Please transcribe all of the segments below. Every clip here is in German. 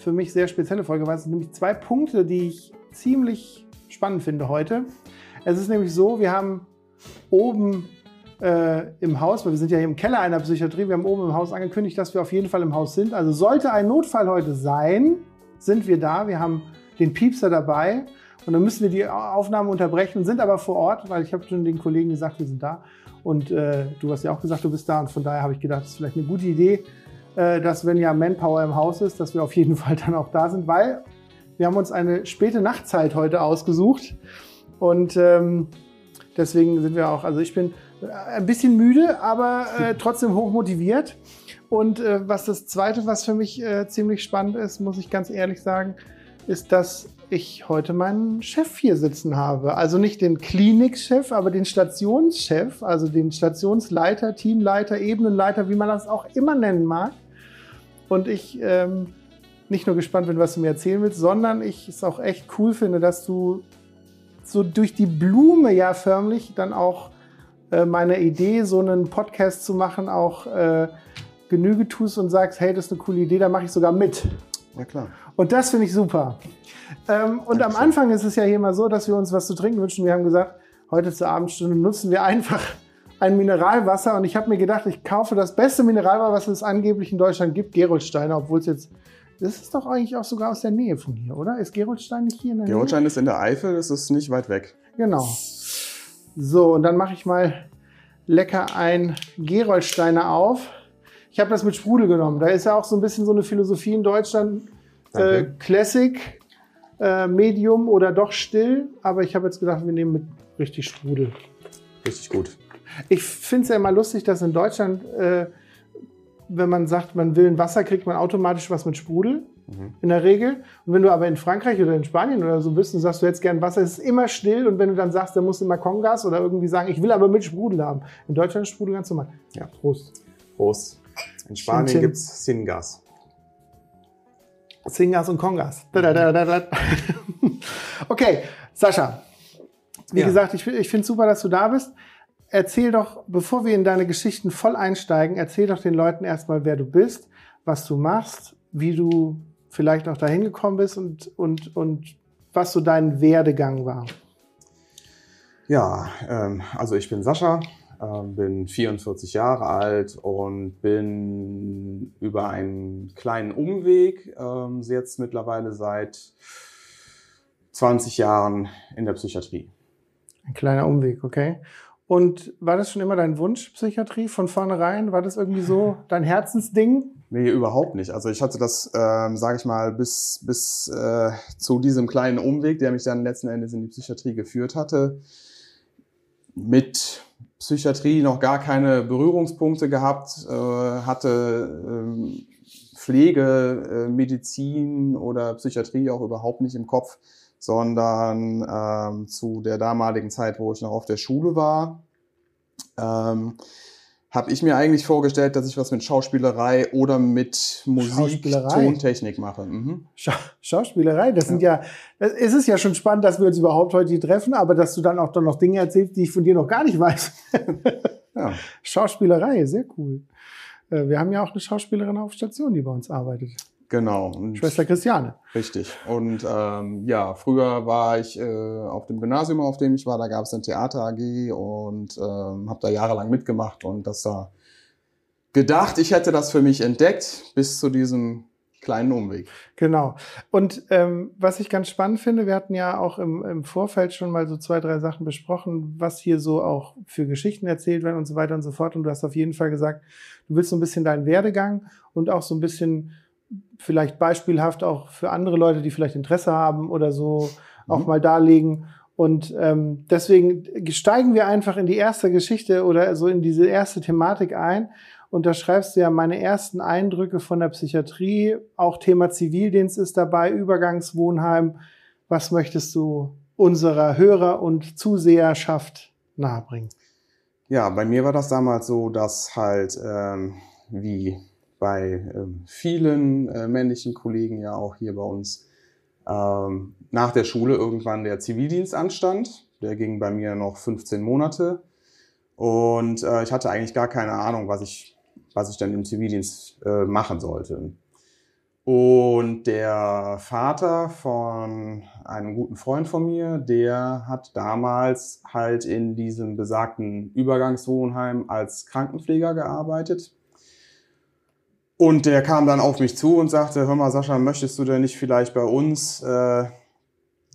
für mich sehr spezielle Folge, weil es sind nämlich zwei Punkte, die ich ziemlich spannend finde heute. Es ist nämlich so, wir haben oben äh, im Haus, weil wir sind ja hier im Keller einer Psychiatrie, wir haben oben im Haus angekündigt, dass wir auf jeden Fall im Haus sind. Also sollte ein Notfall heute sein, sind wir da. Wir haben den Piepser dabei und dann müssen wir die Aufnahme unterbrechen, sind aber vor Ort, weil ich habe schon den Kollegen gesagt, wir sind da. Und äh, du hast ja auch gesagt, du bist da und von daher habe ich gedacht, das ist vielleicht eine gute Idee, dass wenn ja Manpower im Haus ist, dass wir auf jeden Fall dann auch da sind, weil wir haben uns eine späte Nachtzeit heute ausgesucht und ähm, deswegen sind wir auch, also ich bin ein bisschen müde, aber äh, trotzdem hoch motiviert. Und äh, was das Zweite, was für mich äh, ziemlich spannend ist, muss ich ganz ehrlich sagen, ist, dass ich heute meinen Chef hier sitzen habe. Also nicht den Klinikchef, aber den Stationschef, also den Stationsleiter, Teamleiter, Ebenenleiter, wie man das auch immer nennen mag. Und ich ähm, nicht nur gespannt bin, was du mir erzählen willst, sondern ich es auch echt cool finde, dass du so durch die Blume ja förmlich dann auch äh, meiner Idee, so einen Podcast zu machen, auch äh, Genüge tust und sagst, hey, das ist eine coole Idee, da mache ich sogar mit. Ja, klar. Und das finde ich super. Ähm, und am Anfang ist es ja hier mal so, dass wir uns was zu trinken wünschen. Wir haben gesagt, heute zur Abendstunde nutzen wir einfach ein Mineralwasser. Und ich habe mir gedacht, ich kaufe das beste Mineralwasser, was es angeblich in Deutschland gibt, Gerolsteiner, obwohl es jetzt das ist doch eigentlich auch sogar aus der Nähe von hier, oder? Ist Gerolstein nicht hier in der Gerolstein Nähe? ist in der Eifel, das ist nicht weit weg. Genau. So, und dann mache ich mal lecker ein Gerolsteiner auf. Ich habe das mit Sprudel genommen. Da ist ja auch so ein bisschen so eine Philosophie in Deutschland. Äh, Classic, äh, Medium oder doch still. Aber ich habe jetzt gedacht, wir nehmen mit richtig Sprudel. Richtig gut. Ich finde es ja immer lustig, dass in Deutschland, äh, wenn man sagt, man will ein Wasser, kriegt man automatisch was mit Sprudel. Mhm. In der Regel. Und wenn du aber in Frankreich oder in Spanien oder so bist und sagst, du hättest gern Wasser, ist es immer still. Und wenn du dann sagst, dann musst du immer Kongas oder irgendwie sagen, ich will aber mit Sprudel haben. In Deutschland ist Sprudel ganz normal. Ja. Prost. Prost. In Spanien gibt es Singas. Singas und Kongas. okay, Sascha. Wie ja. gesagt, ich, ich finde es super, dass du da bist. Erzähl doch, bevor wir in deine Geschichten voll einsteigen, erzähl doch den Leuten erstmal, wer du bist, was du machst, wie du vielleicht auch dahin gekommen bist und, und, und was so dein Werdegang war. Ja, ähm, also ich bin Sascha, äh, bin 44 Jahre alt und bin über einen kleinen Umweg äh, jetzt mittlerweile seit 20 Jahren in der Psychiatrie. Ein kleiner Umweg, okay. Und war das schon immer dein Wunsch, Psychiatrie von vornherein? War das irgendwie so dein Herzensding? Nee, überhaupt nicht. Also ich hatte das, ähm, sage ich mal, bis, bis äh, zu diesem kleinen Umweg, der mich dann letzten Endes in die Psychiatrie geführt hatte, mit Psychiatrie noch gar keine Berührungspunkte gehabt, äh, hatte ähm, Pflege, äh, Medizin oder Psychiatrie auch überhaupt nicht im Kopf sondern ähm, zu der damaligen Zeit, wo ich noch auf der Schule war, ähm, habe ich mir eigentlich vorgestellt, dass ich was mit Schauspielerei oder mit Musik, Tontechnik mache. Mhm. Scha Schauspielerei, das ja. sind ja, es ist ja schon spannend, dass wir uns überhaupt heute hier treffen, aber dass du dann auch dann noch Dinge erzählst, die ich von dir noch gar nicht weiß. ja. Schauspielerei, sehr cool. Äh, wir haben ja auch eine Schauspielerin auf Station, die bei uns arbeitet. Genau. Und Schwester Christiane. Richtig. Und ähm, ja, früher war ich äh, auf dem Gymnasium, auf dem ich war, da gab es ein Theater AG und ähm, habe da jahrelang mitgemacht und das da gedacht, ich hätte das für mich entdeckt, bis zu diesem kleinen Umweg. Genau. Und ähm, was ich ganz spannend finde, wir hatten ja auch im, im Vorfeld schon mal so zwei, drei Sachen besprochen, was hier so auch für Geschichten erzählt werden und so weiter und so fort. Und du hast auf jeden Fall gesagt, du willst so ein bisschen deinen Werdegang und auch so ein bisschen vielleicht beispielhaft auch für andere Leute, die vielleicht Interesse haben oder so, mhm. auch mal darlegen. Und ähm, deswegen steigen wir einfach in die erste Geschichte oder so in diese erste Thematik ein. Und da schreibst du ja meine ersten Eindrücke von der Psychiatrie. Auch Thema Zivildienst ist dabei, Übergangswohnheim. Was möchtest du unserer Hörer und Zuseherschaft nahebringen? Ja, bei mir war das damals so, dass halt ähm, wie bei ähm, vielen äh, männlichen Kollegen ja auch hier bei uns ähm, nach der Schule irgendwann der Zivildienst anstand. Der ging bei mir noch 15 Monate. Und äh, ich hatte eigentlich gar keine Ahnung, was ich, was ich dann im Zivildienst äh, machen sollte. Und der Vater von einem guten Freund von mir, der hat damals halt in diesem besagten Übergangswohnheim als Krankenpfleger gearbeitet. Und der kam dann auf mich zu und sagte, hör mal Sascha, möchtest du denn nicht vielleicht bei uns äh,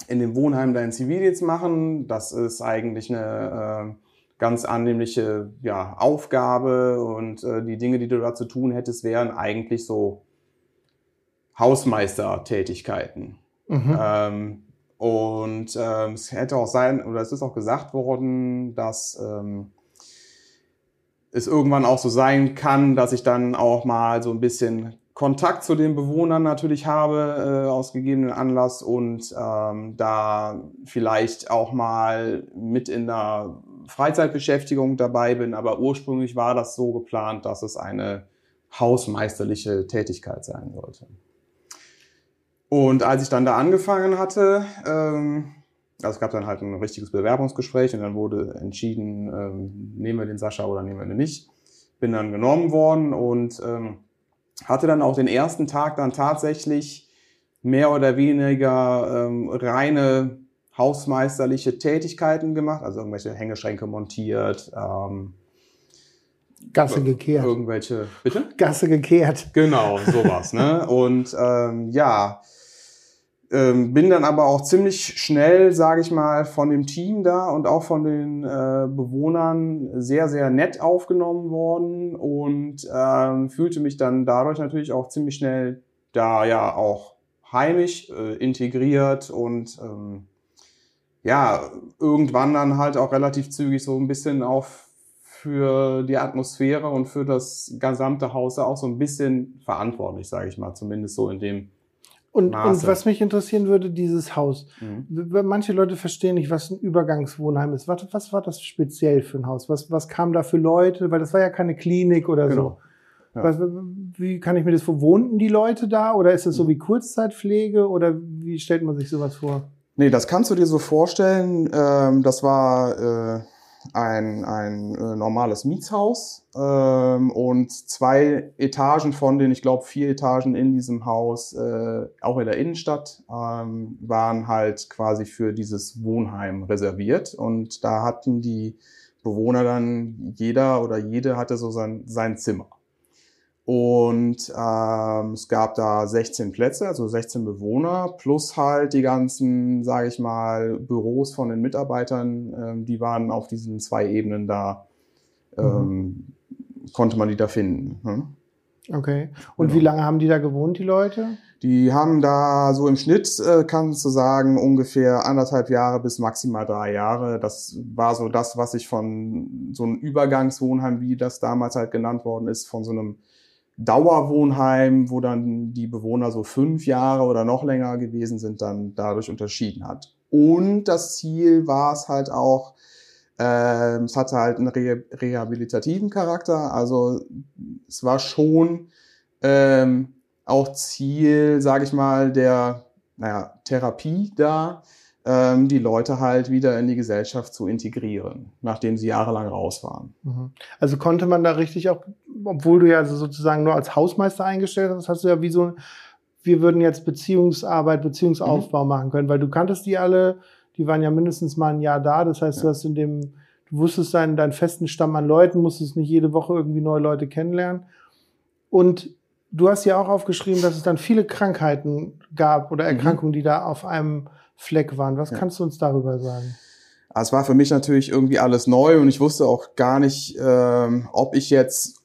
in dem Wohnheim deinen Zivildienst machen? Das ist eigentlich eine äh, ganz annehmliche ja, Aufgabe und äh, die Dinge, die du da zu tun hättest, wären eigentlich so Hausmeistertätigkeiten. Mhm. Ähm, und ähm, es hätte auch sein, oder es ist auch gesagt worden, dass ähm, es irgendwann auch so sein kann, dass ich dann auch mal so ein bisschen Kontakt zu den Bewohnern natürlich habe äh, aus gegebenen Anlass und ähm, da vielleicht auch mal mit in der Freizeitbeschäftigung dabei bin. Aber ursprünglich war das so geplant, dass es eine hausmeisterliche Tätigkeit sein sollte. Und als ich dann da angefangen hatte, ähm, also es gab dann halt ein richtiges Bewerbungsgespräch und dann wurde entschieden, ähm, nehmen wir den Sascha oder nehmen wir den nicht. Bin dann genommen worden und ähm, hatte dann auch den ersten Tag dann tatsächlich mehr oder weniger ähm, reine hausmeisterliche Tätigkeiten gemacht, also irgendwelche Hängeschränke montiert, ähm, Gasse gekehrt. Irgendwelche, bitte? Gasse gekehrt. Genau, sowas. ne? Und ähm, ja, ähm, bin dann aber auch ziemlich schnell, sage ich mal, von dem Team da und auch von den äh, Bewohnern sehr, sehr nett aufgenommen worden und ähm, fühlte mich dann dadurch natürlich auch ziemlich schnell da ja auch heimisch äh, integriert und ähm, ja, irgendwann dann halt auch relativ zügig so ein bisschen auch für die Atmosphäre und für das gesamte Haus auch so ein bisschen verantwortlich, sage ich mal, zumindest so in dem und, und, was mich interessieren würde, dieses Haus. Mhm. Manche Leute verstehen nicht, was ein Übergangswohnheim ist. Was, was, war das speziell für ein Haus? Was, was kam da für Leute? Weil das war ja keine Klinik oder genau. so. Ja. Was, wie kann ich mir das vor? Wohnten die Leute da oder ist das so mhm. wie Kurzzeitpflege oder wie stellt man sich sowas vor? Nee, das kannst du dir so vorstellen. Ähm, das war äh, ein, ein äh, normales Mietshaus ähm, und zwei Etagen von den, ich glaube, vier Etagen in diesem Haus, äh, auch in der Innenstadt, ähm, waren halt quasi für dieses Wohnheim reserviert. Und da hatten die Bewohner dann, jeder oder jede hatte so sein, sein Zimmer. Und ähm, es gab da 16 Plätze, also 16 Bewohner, plus halt die ganzen, sage ich mal, Büros von den Mitarbeitern, ähm, die waren auf diesen zwei Ebenen da, ähm, mhm. konnte man die da finden. Hm? Okay. Und genau. wie lange haben die da gewohnt, die Leute? Die haben da so im Schnitt, äh, kannst du sagen, ungefähr anderthalb Jahre bis maximal drei Jahre. Das war so das, was ich von so einem Übergangswohnheim, wie das damals halt genannt worden ist, von so einem Dauerwohnheim, wo dann die Bewohner so fünf Jahre oder noch länger gewesen sind, dann dadurch unterschieden hat. Und das Ziel war es halt auch, äh, es hatte halt einen re rehabilitativen Charakter. Also es war schon ähm, auch Ziel, sage ich mal, der naja, Therapie da, die Leute halt wieder in die Gesellschaft zu integrieren, nachdem sie jahrelang raus waren. Mhm. Also konnte man da richtig auch, obwohl du ja sozusagen nur als Hausmeister eingestellt hast, hast du ja wie so, wir würden jetzt Beziehungsarbeit, Beziehungsaufbau mhm. machen können, weil du kanntest die alle, die waren ja mindestens mal ein Jahr da, das heißt, ja. du hast in dem, du wusstest deinen, deinen festen Stamm an Leuten, musstest nicht jede Woche irgendwie neue Leute kennenlernen. Und du hast ja auch aufgeschrieben, dass es dann viele Krankheiten gab oder mhm. Erkrankungen, mhm. die da auf einem Fleck waren. Was ja. kannst du uns darüber sagen? Also es war für mich natürlich irgendwie alles neu und ich wusste auch gar nicht, ähm, ob ich jetzt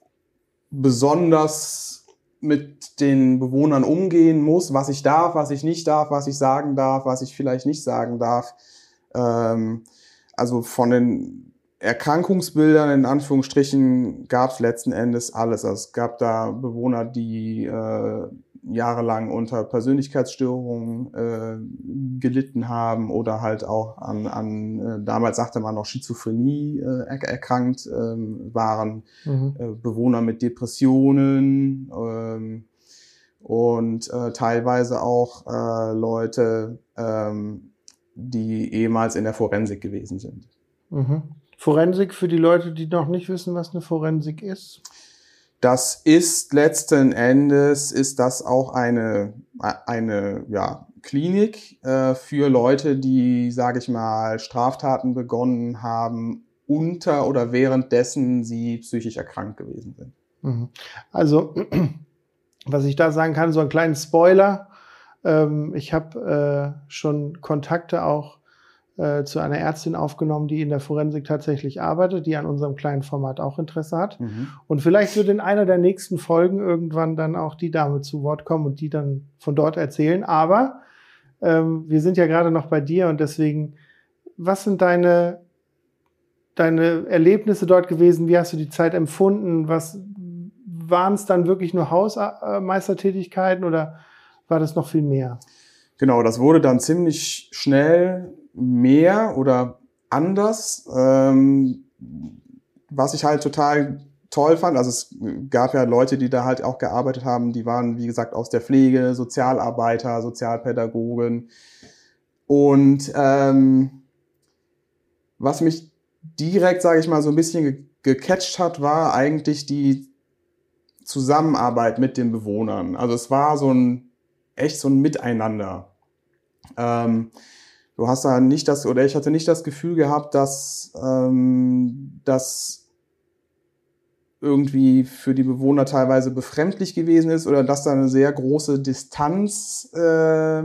besonders mit den Bewohnern umgehen muss, was ich darf, was ich nicht darf, was ich sagen darf, was ich vielleicht nicht sagen darf. Ähm, also von den Erkrankungsbildern in Anführungsstrichen gab es letzten Endes alles. Also es gab da Bewohner, die äh, jahrelang unter Persönlichkeitsstörungen äh, gelitten haben oder halt auch an, an äh, damals sagte man noch Schizophrenie äh, erkrankt äh, waren, mhm. äh, Bewohner mit Depressionen äh, und äh, teilweise auch äh, Leute, äh, die ehemals in der Forensik gewesen sind. Mhm. Forensik für die Leute, die noch nicht wissen, was eine Forensik ist? Das ist letzten Endes, ist das auch eine, eine ja, Klinik äh, für Leute, die, sage ich mal, Straftaten begonnen haben, unter oder währenddessen sie psychisch erkrankt gewesen sind. Mhm. Also, was ich da sagen kann, so ein kleinen Spoiler. Ähm, ich habe äh, schon Kontakte auch äh, zu einer Ärztin aufgenommen, die in der Forensik tatsächlich arbeitet, die an unserem kleinen Format auch Interesse hat. Mhm. Und vielleicht wird in einer der nächsten Folgen irgendwann dann auch die Dame zu Wort kommen und die dann von dort erzählen. Aber ähm, wir sind ja gerade noch bei dir und deswegen, was sind deine, deine Erlebnisse dort gewesen? Wie hast du die Zeit empfunden? Was waren es dann wirklich nur Hausmeistertätigkeiten oder war das noch viel mehr? Genau, das wurde dann ziemlich schnell mehr oder anders. Ähm, was ich halt total toll fand, also es gab ja Leute, die da halt auch gearbeitet haben, die waren, wie gesagt, aus der Pflege, Sozialarbeiter, Sozialpädagogen. Und ähm, was mich direkt, sage ich mal, so ein bisschen ge gecatcht hat, war eigentlich die Zusammenarbeit mit den Bewohnern. Also es war so ein echt so ein Miteinander. Ähm, du hast da nicht das, oder ich hatte nicht das Gefühl gehabt, dass ähm, das irgendwie für die Bewohner teilweise befremdlich gewesen ist oder dass da eine sehr große Distanz äh,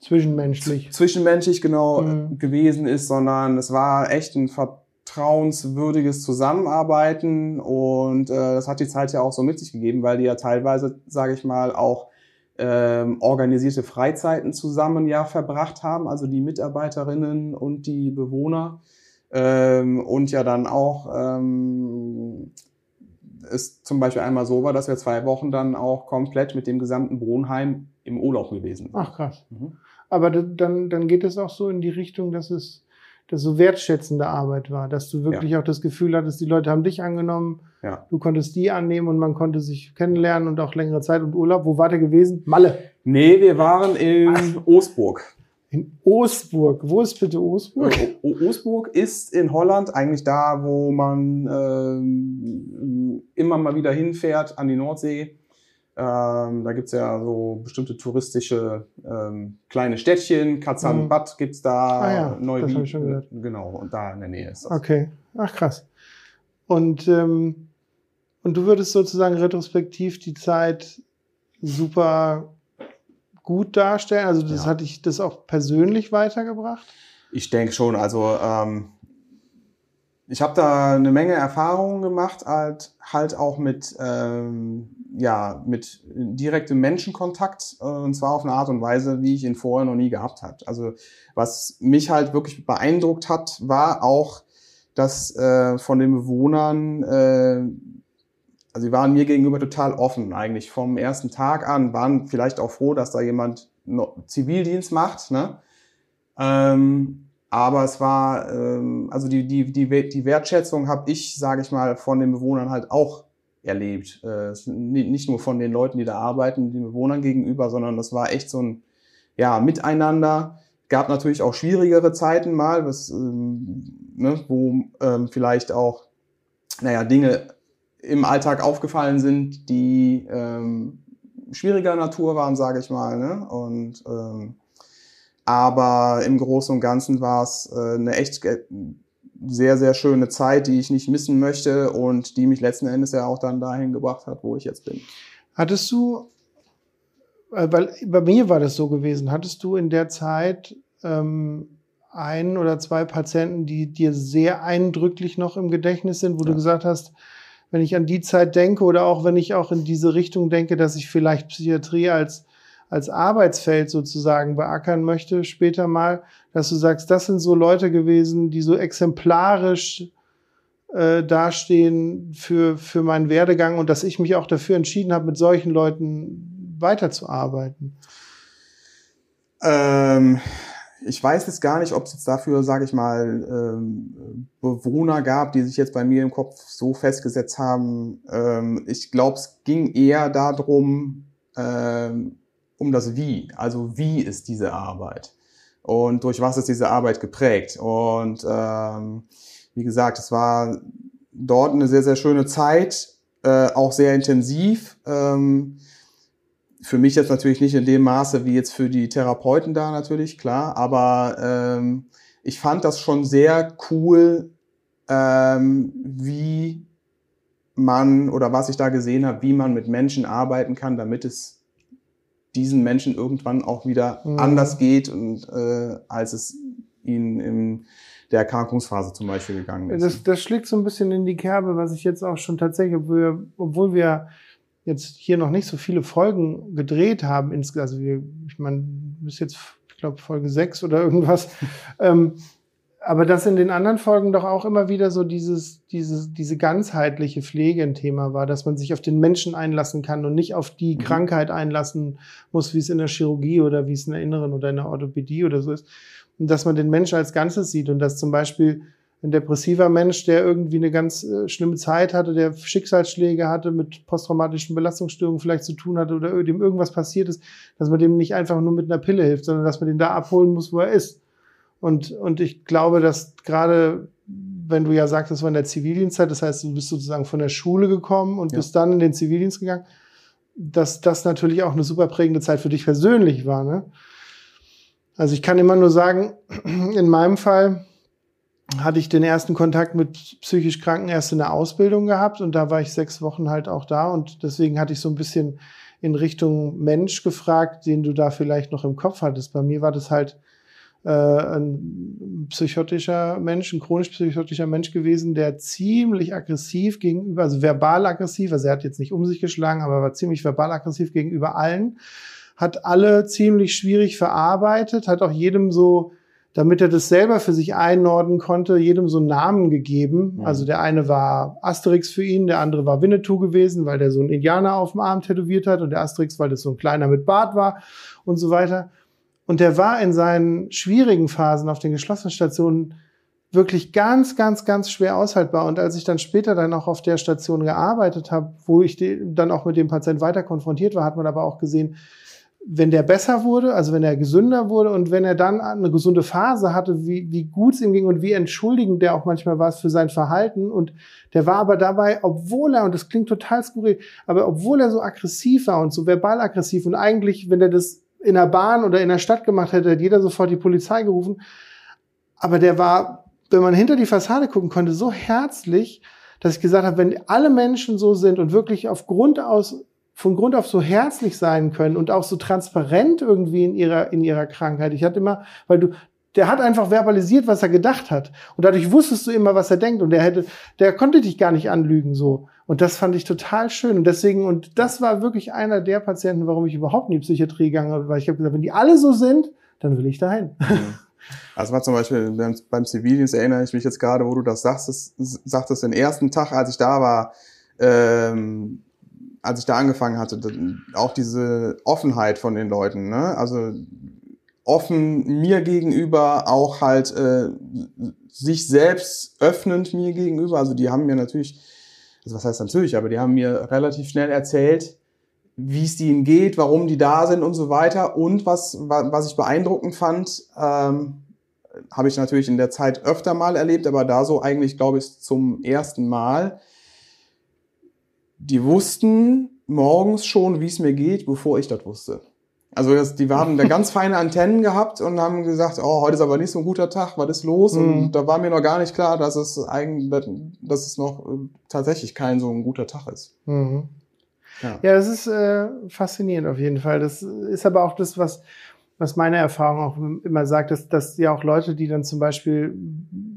zwischenmenschlich zwischenmenschlich genau mhm. gewesen ist, sondern es war echt ein vertrauenswürdiges Zusammenarbeiten und äh, das hat die Zeit ja auch so mit sich gegeben, weil die ja teilweise, sage ich mal, auch ähm, organisierte Freizeiten zusammen ja verbracht haben, also die Mitarbeiterinnen und die Bewohner. Ähm, und ja dann auch ähm, es zum Beispiel einmal so war, dass wir zwei Wochen dann auch komplett mit dem gesamten Wohnheim im Urlaub gewesen sind. Ach krass. Mhm. Aber dann, dann geht es auch so in die Richtung, dass es dass so wertschätzende Arbeit war, dass du wirklich ja. auch das Gefühl hattest, die Leute haben dich angenommen, ja. du konntest die annehmen und man konnte sich kennenlernen und auch längere Zeit und Urlaub. Wo war der gewesen? Malle. Nee, wir waren in Ach. Osburg. In Osburg. Wo ist bitte Osburg? O Osburg ist in Holland eigentlich da, wo man ähm, immer mal wieder hinfährt an die Nordsee. Ähm, da gibt's ja so bestimmte touristische ähm, kleine Städtchen. Katzanbad mhm. gibt's da. Ah, ja, Neuwied, das ich schon gehört. Genau, und da in der Nähe ist das. Okay, ach krass. Und, ähm, und du würdest sozusagen retrospektiv die Zeit super gut darstellen? Also das ja. hat dich das auch persönlich weitergebracht? Ich denke schon. Also ähm, ich habe da eine Menge Erfahrungen gemacht, halt, halt auch mit ähm, ja, mit direktem Menschenkontakt, äh, und zwar auf eine Art und Weise, wie ich ihn vorher noch nie gehabt habe. Also was mich halt wirklich beeindruckt hat, war auch, dass äh, von den Bewohnern, äh, also sie waren mir gegenüber total offen eigentlich vom ersten Tag an, waren vielleicht auch froh, dass da jemand Zivildienst macht, ne? Ähm, aber es war, ähm, also die, die, die, die Wertschätzung habe ich, sage ich mal, von den Bewohnern halt auch erlebt. Äh, nicht nur von den Leuten, die da arbeiten, den Bewohnern gegenüber, sondern das war echt so ein ja, Miteinander. Gab natürlich auch schwierigere Zeiten mal, was, ähm, ne, wo ähm, vielleicht auch naja, Dinge im Alltag aufgefallen sind, die ähm, schwieriger Natur waren, sage ich mal. Ne? Und ähm, aber im Großen und Ganzen war es äh, eine echt sehr, sehr schöne Zeit, die ich nicht missen möchte und die mich letzten Endes ja auch dann dahin gebracht hat, wo ich jetzt bin. Hattest du, äh, weil bei mir war das so gewesen, hattest du in der Zeit ähm, ein oder zwei Patienten, die dir sehr eindrücklich noch im Gedächtnis sind, wo ja. du gesagt hast, wenn ich an die Zeit denke oder auch wenn ich auch in diese Richtung denke, dass ich vielleicht Psychiatrie als als Arbeitsfeld sozusagen beackern möchte später mal, dass du sagst, das sind so Leute gewesen, die so exemplarisch äh, dastehen für, für meinen Werdegang und dass ich mich auch dafür entschieden habe, mit solchen Leuten weiterzuarbeiten? Ähm, ich weiß jetzt gar nicht, ob es jetzt dafür, sage ich mal, ähm, Bewohner gab, die sich jetzt bei mir im Kopf so festgesetzt haben. Ähm, ich glaube, es ging eher darum, ähm, um das Wie. Also wie ist diese Arbeit? Und durch was ist diese Arbeit geprägt? Und ähm, wie gesagt, es war dort eine sehr, sehr schöne Zeit, äh, auch sehr intensiv. Ähm, für mich jetzt natürlich nicht in dem Maße wie jetzt für die Therapeuten da natürlich, klar, aber ähm, ich fand das schon sehr cool, ähm, wie man oder was ich da gesehen habe, wie man mit Menschen arbeiten kann, damit es diesen Menschen irgendwann auch wieder mhm. anders geht und äh, als es ihnen im der Erkrankungsphase zum Beispiel gegangen ist. Das, das schlägt so ein bisschen in die Kerbe, was ich jetzt auch schon tatsächlich, obwohl wir, obwohl wir jetzt hier noch nicht so viele Folgen gedreht haben, also wir, ich meine, bis jetzt, ich glaube, Folge sechs oder irgendwas. ähm, aber dass in den anderen Folgen doch auch immer wieder so dieses, dieses, diese ganzheitliche Pflege ein Thema war, dass man sich auf den Menschen einlassen kann und nicht auf die mhm. Krankheit einlassen muss, wie es in der Chirurgie oder wie es in der Inneren oder in der Orthopädie oder so ist und dass man den Menschen als Ganzes sieht und dass zum Beispiel ein depressiver Mensch, der irgendwie eine ganz äh, schlimme Zeit hatte, der Schicksalsschläge hatte, mit posttraumatischen Belastungsstörungen vielleicht zu tun hatte oder dem irgendwas passiert ist, dass man dem nicht einfach nur mit einer Pille hilft, sondern dass man den da abholen muss, wo er ist. Und, und ich glaube, dass gerade, wenn du ja sagst, das war in der Zivildienstzeit, das heißt, du bist sozusagen von der Schule gekommen und ja. bist dann in den Zivildienst gegangen, dass das natürlich auch eine super prägende Zeit für dich persönlich war. Ne? Also ich kann immer nur sagen, in meinem Fall hatte ich den ersten Kontakt mit psychisch Kranken erst in der Ausbildung gehabt und da war ich sechs Wochen halt auch da und deswegen hatte ich so ein bisschen in Richtung Mensch gefragt, den du da vielleicht noch im Kopf hattest. Bei mir war das halt äh, ein psychotischer Mensch, ein chronisch psychotischer Mensch gewesen, der ziemlich aggressiv gegenüber, also verbal aggressiv, also er hat jetzt nicht um sich geschlagen, aber war ziemlich verbal aggressiv gegenüber allen hat alle ziemlich schwierig verarbeitet, hat auch jedem so, damit er das selber für sich einordnen konnte, jedem so einen Namen gegeben. Mhm. Also der eine war Asterix für ihn, der andere war Winnetou gewesen, weil der so einen Indianer auf dem Arm tätowiert hat und der Asterix, weil das so ein kleiner mit Bart war und so weiter. Und der war in seinen schwierigen Phasen auf den geschlossenen Stationen wirklich ganz, ganz, ganz schwer aushaltbar. Und als ich dann später dann auch auf der Station gearbeitet habe, wo ich dann auch mit dem Patienten weiter konfrontiert war, hat man aber auch gesehen, wenn der besser wurde, also wenn er gesünder wurde und wenn er dann eine gesunde Phase hatte, wie, wie gut es ihm ging und wie entschuldigend der auch manchmal war für sein Verhalten. Und der war aber dabei, obwohl er, und das klingt total skurril, aber obwohl er so aggressiv war und so verbal aggressiv und eigentlich, wenn er das in der Bahn oder in der Stadt gemacht hätte, hätte jeder sofort die Polizei gerufen. Aber der war, wenn man hinter die Fassade gucken konnte, so herzlich, dass ich gesagt habe, wenn alle Menschen so sind und wirklich auf Grund aus von Grund auf so herzlich sein können und auch so transparent irgendwie in ihrer, in ihrer Krankheit. Ich hatte immer, weil du, der hat einfach verbalisiert, was er gedacht hat. Und dadurch wusstest du immer, was er denkt. Und der hätte, der konnte dich gar nicht anlügen, so. Und das fand ich total schön. Und deswegen, und das war wirklich einer der Patienten, warum ich überhaupt in die Psychiatrie gegangen habe, weil ich habe gesagt, wenn die alle so sind, dann will ich dahin. Also war zum Beispiel beim, beim Zivildienst erinnere ich mich jetzt gerade, wo du das sagst, sagtest, den ersten Tag, als ich da war, ähm, als ich da angefangen hatte, auch diese Offenheit von den Leuten, ne? Also offen mir gegenüber, auch halt äh, sich selbst öffnend mir gegenüber. Also die haben mir natürlich, also was heißt natürlich, aber die haben mir relativ schnell erzählt, wie es ihnen geht, warum die da sind und so weiter. Und was, was ich beeindruckend fand, ähm, habe ich natürlich in der Zeit öfter mal erlebt, aber da so eigentlich, glaube ich, zum ersten Mal, die wussten morgens schon, wie es mir geht, bevor ich das wusste. Also das, die haben da ganz feine Antennen gehabt und haben gesagt, oh, heute ist aber nicht so ein guter Tag, was ist los? Mhm. Und da war mir noch gar nicht klar, dass es eigentlich, dass es noch äh, tatsächlich kein so ein guter Tag ist. Mhm. Ja. ja, das ist äh, faszinierend auf jeden Fall. Das ist aber auch das, was, was meine Erfahrung auch immer sagt, dass, dass ja auch Leute, die dann zum Beispiel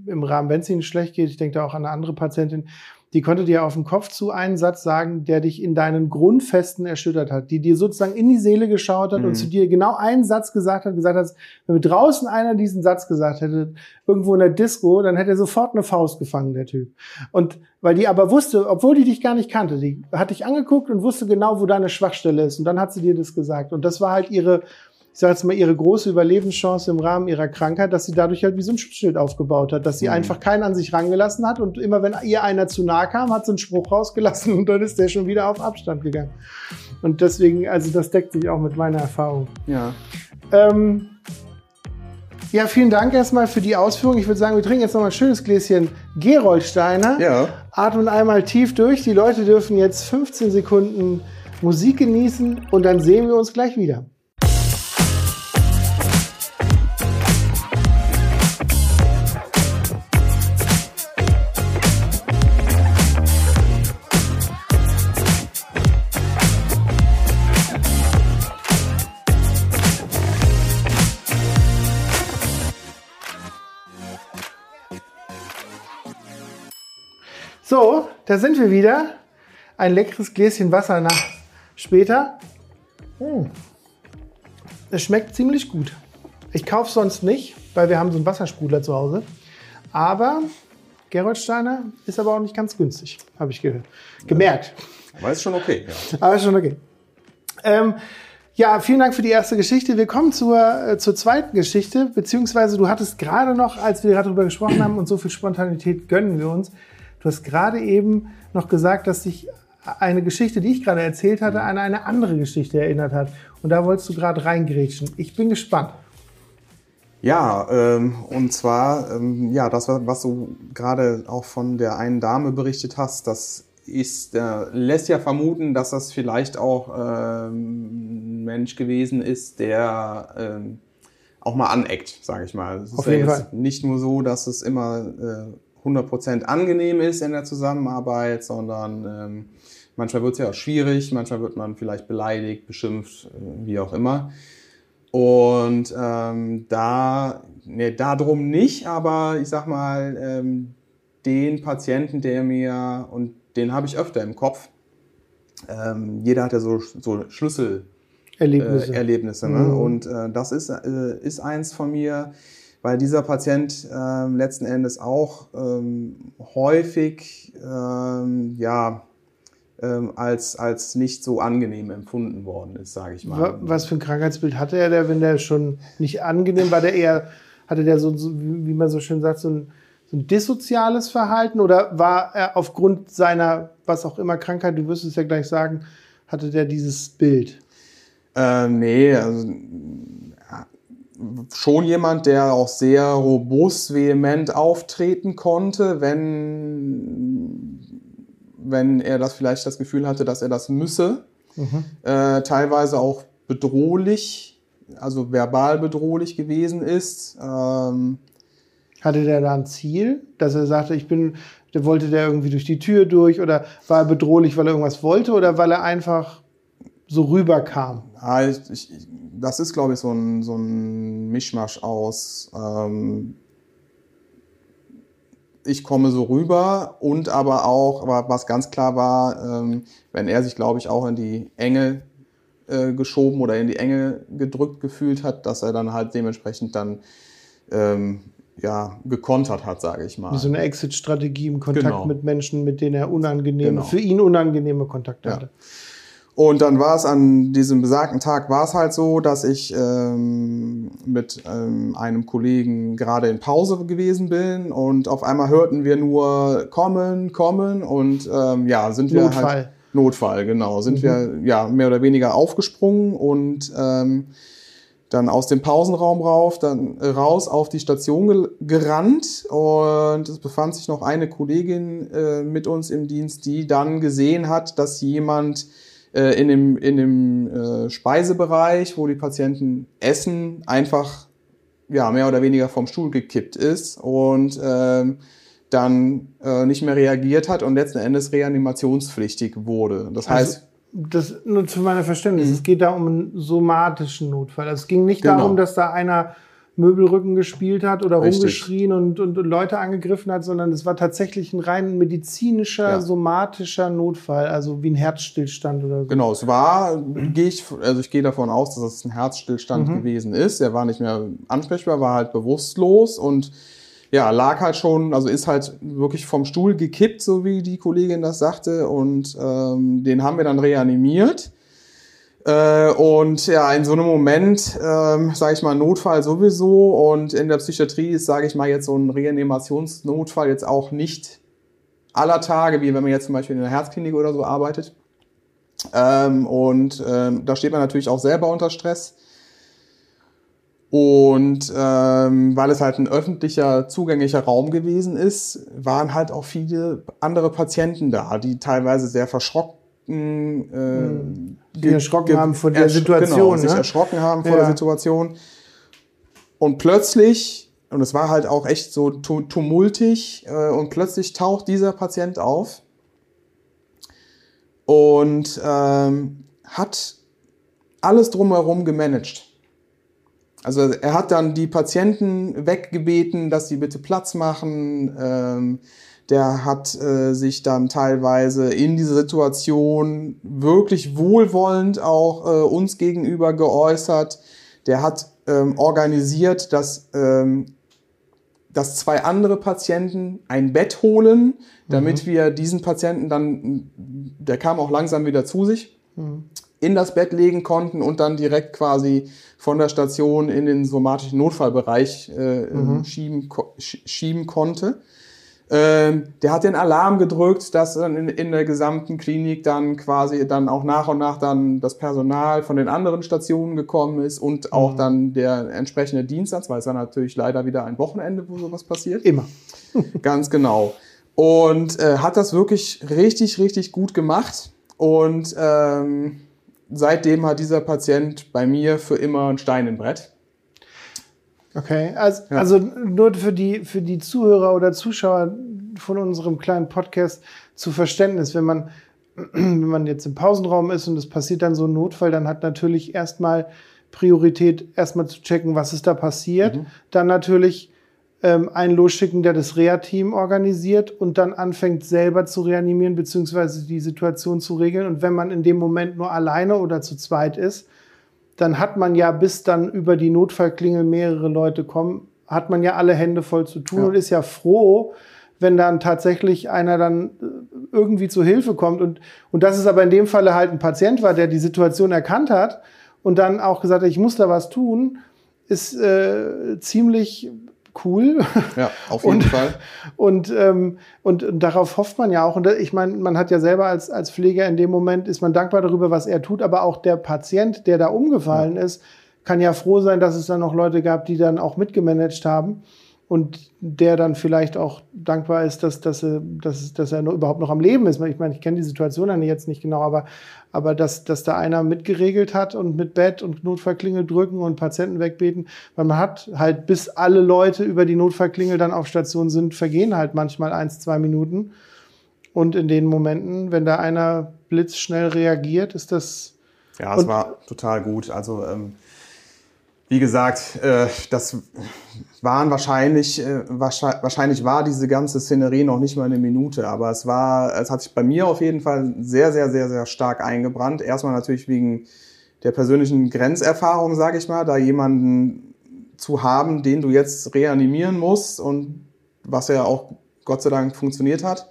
im Rahmen, wenn es ihnen schlecht geht, ich denke da auch an eine andere Patientin, die konnte dir auf den Kopf zu einen Satz sagen, der dich in deinen Grundfesten erschüttert hat, die dir sozusagen in die Seele geschaut hat Mhm. und zu dir genau einen Satz gesagt hat, gesagt hat, wenn draußen einer diesen Satz gesagt hätte, irgendwo in der Disco, dann hätte er sofort eine Faust gefangen, der Typ. Und weil die aber wusste, obwohl die dich gar nicht kannte, die hat dich angeguckt und wusste genau, wo deine Schwachstelle ist. Und dann hat sie dir das gesagt. Und das war halt ihre, ich sage jetzt mal, ihre große Überlebenschance im Rahmen ihrer Krankheit, dass sie dadurch halt wie so ein Schutzschild aufgebaut hat, dass sie Mhm. einfach keinen an sich rangelassen hat und immer wenn ihr einer zu nahe kam, hat sie einen Spruch rausgelassen und dann ist der schon wieder auf Abstand gegangen. Und deswegen, also das deckt sich auch mit meiner Erfahrung. Ja. Ähm, ja, vielen Dank erstmal für die Ausführung. Ich würde sagen, wir trinken jetzt noch mal ein schönes Gläschen Geroldsteiner. Ja. Atmen einmal tief durch. Die Leute dürfen jetzt 15 Sekunden Musik genießen und dann sehen wir uns gleich wieder. So, da sind wir wieder. Ein leckeres Gläschen Wasser nach später. Hm. Es schmeckt ziemlich gut. Ich kaufe sonst nicht, weil wir haben so einen Wassersprudler zu Hause. Aber Geroldsteiner ist aber auch nicht ganz günstig, habe ich gehört. Gemerkt. Aber ist schon okay. Ja. Aber ist schon okay. Ähm, ja, vielen Dank für die erste Geschichte. Wir kommen zur, äh, zur zweiten Geschichte, beziehungsweise du hattest gerade noch, als wir gerade darüber gesprochen haben und so viel Spontanität gönnen wir uns, du hast gerade eben noch gesagt, dass dich eine Geschichte, die ich gerade erzählt hatte, an eine andere Geschichte erinnert hat. Und da wolltest du gerade reingrätschen. Ich bin gespannt. Ja, ähm, und zwar, ähm, ja, das, was du gerade auch von der einen Dame berichtet hast, das ist, äh, lässt ja vermuten, dass das vielleicht auch ähm, ein Mensch gewesen ist, der ähm, auch mal aneckt, sage ich mal. Es ist Auf ja jeden jetzt Fall. nicht nur so, dass es immer äh, 100% angenehm ist in der Zusammenarbeit, sondern ähm, manchmal wird es ja auch schwierig, manchmal wird man vielleicht beleidigt, beschimpft, äh, wie auch immer. Und ähm, da, ne, darum nicht, aber ich sag mal, ähm, den Patienten, der mir, und den habe ich öfter im Kopf, ähm, jeder hat ja so, so Schlüssel, Erlebnisse. äh, Erlebnisse. Ne? Mhm. Und äh, das ist, äh, ist eins von mir, weil dieser Patient ähm, letzten Endes auch ähm, häufig ähm, ja, ähm, als, als nicht so angenehm empfunden worden ist, sage ich mal. Wa- Was für ein Krankheitsbild hatte er, der, wenn der schon nicht angenehm war, der eher, hatte der so, so wie man so schön sagt, so ein, so ein dissoziales Verhalten oder war er aufgrund seiner, was auch immer Krankheit, du wirst es ja gleich sagen, hatte der dieses Bild? Äh, nee, also schon jemand, der auch sehr robust, vehement auftreten konnte, wenn, wenn er das vielleicht das Gefühl hatte, dass er das müsse. Äh, teilweise auch bedrohlich, also verbal bedrohlich gewesen ist. Ähm, Hatte der da ein Ziel, dass er sagte, ich bin, der wollte der irgendwie durch die Tür durch oder war er bedrohlich, weil er irgendwas wollte oder weil er einfach so rüberkam? Ja, ich, ich, das ist, glaube ich, so ein, so ein Mischmasch aus. Ähm, ich komme so rüber und aber auch, aber was ganz klar war, ähm, wenn er sich, glaube ich, auch in die Enge äh, geschoben oder in die Enge gedrückt gefühlt hat, dass er dann halt dementsprechend dann ähm, ja, gekontert hat, sage ich mal. Wie so eine Exit-Strategie im Kontakt Genau. mit Menschen, mit denen er unangenehme, Genau. für ihn unangenehme Kontakte Ja. hatte. Und dann war es an diesem besagten Tag war es halt so, dass ich ähm, mit ähm, einem Kollegen gerade in Pause gewesen bin und auf einmal hörten wir nur kommen, kommen und ähm, ja, sind wir Notfall. halt Notfall, genau, sind wir ja mehr oder weniger aufgesprungen und ähm, dann aus dem Pausenraum rauf, dann raus auf die Station gel- gerannt und es befand sich noch eine Kollegin äh, mit uns im Dienst, die dann gesehen hat, dass jemand in dem, in dem äh, Speisebereich, wo die Patienten essen, einfach ja, mehr oder weniger vom Stuhl gekippt ist und ähm, dann äh, nicht mehr reagiert hat und letzten Endes reanimationspflichtig wurde. Das heißt, Also, das nur zu meiner Verständnis. Es geht da um einen somatischen Notfall. Also es ging nicht Genau. darum, dass da einer Möbelrücken gespielt hat oder Richtig. rumgeschrien und, und, und Leute angegriffen hat, sondern es war tatsächlich ein rein medizinischer, Ja. somatischer Notfall, also wie ein Herzstillstand oder so. Genau, es war, gehe ich, also ich gehe davon aus, dass es ein Herzstillstand Mhm. gewesen ist. Er war nicht mehr ansprechbar, war halt bewusstlos und ja, lag halt schon, also ist halt wirklich vom Stuhl gekippt, so wie die Kollegin das sagte. Und ähm, den haben wir dann reanimiert. Äh, und ja, in so einem Moment, ähm, sage ich mal, Notfall sowieso. Und in der Psychiatrie ist, sage ich mal, jetzt so ein Reanimationsnotfall jetzt auch nicht aller Tage, wie wenn man jetzt zum Beispiel in einer Herzklinik oder so arbeitet. Ähm, und ähm, da steht man natürlich auch selber unter Stress. Und ähm, weil es halt ein öffentlicher, zugänglicher Raum gewesen ist, waren halt auch viele andere Patienten da, die teilweise sehr verschrocken, äh, Die erschrocken haben vor der ersch- Situation, Genau, sich ne? erschrocken haben vor Ja. der Situation. Und plötzlich, und es war halt auch echt so tu- tumultig, äh, und plötzlich taucht dieser Patient auf und ähm, hat alles drumherum gemanagt. Also er hat dann die Patienten weggebeten, dass sie bitte Platz machen. Ähm, der hat äh, sich dann teilweise in dieser Situation wirklich wohlwollend auch äh, uns gegenüber geäußert. Der hat ähm, organisiert, dass, ähm, dass zwei andere Patienten ein Bett holen, damit wir diesen Patienten dann, der kam auch langsam wieder zu sich in das Bett legen konnten und dann direkt quasi von der Station in den somatischen Notfallbereich äh, Mhm. schieben, schieben konnte. Ähm, der hat den Alarm gedrückt, dass dann in, in der gesamten Klinik dann quasi dann auch nach und nach dann das Personal von den anderen Stationen gekommen ist und auch Mhm. dann der entsprechende Dienstplatz, weil es war natürlich leider wieder ein Wochenende, wo sowas passiert. Immer. Ganz genau. Und äh, hat das wirklich richtig, richtig gut gemacht. Und ähm, seitdem hat dieser Patient bei mir für immer ein Stein im Brett. Okay, also, Ja. also nur für die, für die Zuhörer oder Zuschauer von unserem kleinen Podcast zu Verständnis, wenn man, wenn man jetzt im Pausenraum ist und es passiert dann so ein Notfall, dann hat natürlich erstmal Priorität, erstmal zu checken, was ist da passiert. Mhm. Dann natürlich ähm, einen losschicken, der das Reha-Team organisiert und dann anfängt selber zu reanimieren, beziehungsweise die Situation zu regeln. Und wenn man in dem Moment nur alleine oder zu zweit ist, dann hat man ja, bis dann über die Notfallklingel mehrere Leute kommen, hat man ja alle Hände voll zu tun Ja. und ist ja froh, wenn dann tatsächlich einer dann äh, irgendwie zu Hilfe kommt. Und, und dass es aber in dem Falle halt ein Patient war, der die Situation erkannt hat und dann auch gesagt hat, ich muss da was tun, ist äh, ziemlich cool. Ja, auf jeden Und- Fall. Und, ähm, und, und darauf hofft man ja auch. Und ich meine, man hat ja selber als, als Pfleger in dem Moment, ist man dankbar darüber, was er tut, aber auch der Patient, der da umgefallen ist, kann ja froh sein, dass es dann noch Leute gab, die dann auch mitgemanagt haben und der dann vielleicht auch dankbar ist, dass, dass, er- dass, dass er noch, überhaupt noch am Leben ist. Ich meine, ich kenne die Situation dann jetzt nicht genau, aber, aber dass, dass da einer mitgeregelt hat und mit Bett und Notfallklingel drücken und Patienten wegbeten, weil man hat halt, bis alle Leute über die Notfallklingel dann auf Station sind, vergehen halt manchmal eins, zwei Minuten. Und in den Momenten, wenn da einer blitzschnell reagiert, ist das Ja, es war total gut. Also, ähm, wie gesagt, äh, das waren wahrscheinlich, äh, wahrscheinlich, war diese ganze Szenerie noch nicht mal eine Minute, aber es war, es hat sich bei mir auf jeden Fall sehr, sehr, sehr, sehr stark eingebrannt. Erstmal natürlich wegen der persönlichen Grenzerfahrung, sage ich mal, da jemanden zu haben, den du jetzt reanimieren musst und was ja auch Gott sei Dank funktioniert hat.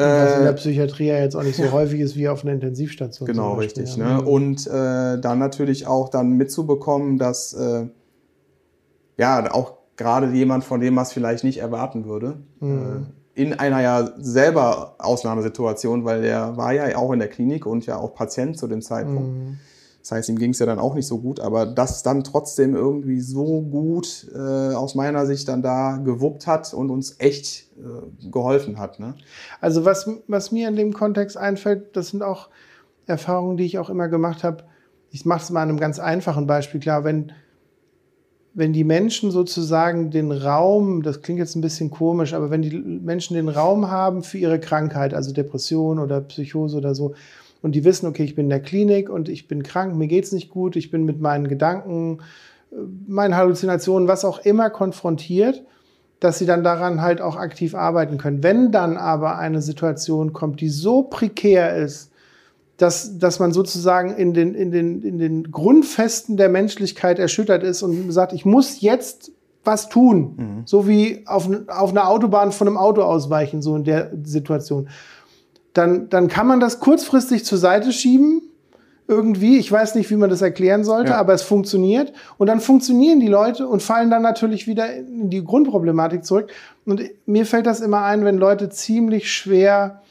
Was in Äh, der Psychiatrie ja jetzt auch nicht so häufig ist wie auf einer Intensivstation. Genau, richtig. Ne? Und äh, dann natürlich auch dann mitzubekommen, dass äh, ja auch gerade jemand, von dem man es vielleicht nicht erwarten würde, Mhm. äh, in einer ja selber Ausnahmesituation, weil der war ja auch in der Klinik und ja auch Patient zu dem Zeitpunkt. Mhm. Das heißt, ihm ging es ja dann auch nicht so gut, aber das dann trotzdem irgendwie so gut äh, aus meiner Sicht dann da gewuppt hat und uns echt äh, geholfen hat. Ne? Also was, was mir in dem Kontext einfällt, das sind auch Erfahrungen, die ich auch immer gemacht habe. Ich mache es mal an einem ganz einfachen Beispiel klar. Wenn, wenn die Menschen sozusagen den Raum, das klingt jetzt ein bisschen komisch, aber wenn die Menschen den Raum haben für ihre Krankheit, also Depression oder Psychose oder so, und die wissen, okay, ich bin in der Klinik und ich bin krank, mir geht's nicht gut, ich bin mit meinen Gedanken meinen Halluzinationen, was auch immer konfrontiert, dass sie dann daran halt auch aktiv arbeiten können. Wenn dann aber eine Situation kommt, die so prekär ist, dass, dass man sozusagen in den, in, den, in den Grundfesten der Menschlichkeit erschüttert ist und sagt, ich muss jetzt was tun. Mhm. So wie auf, auf einer Autobahn von einem Auto ausweichen, so in der Situation. Dann, dann kann man das kurzfristig zur Seite schieben. Irgendwie, ich weiß nicht, wie man das erklären sollte, ja. aber es funktioniert. Und dann funktionieren die Leute und fallen dann natürlich wieder in die Grundproblematik zurück. Und mir fällt das immer ein, wenn Leute ziemlich schwer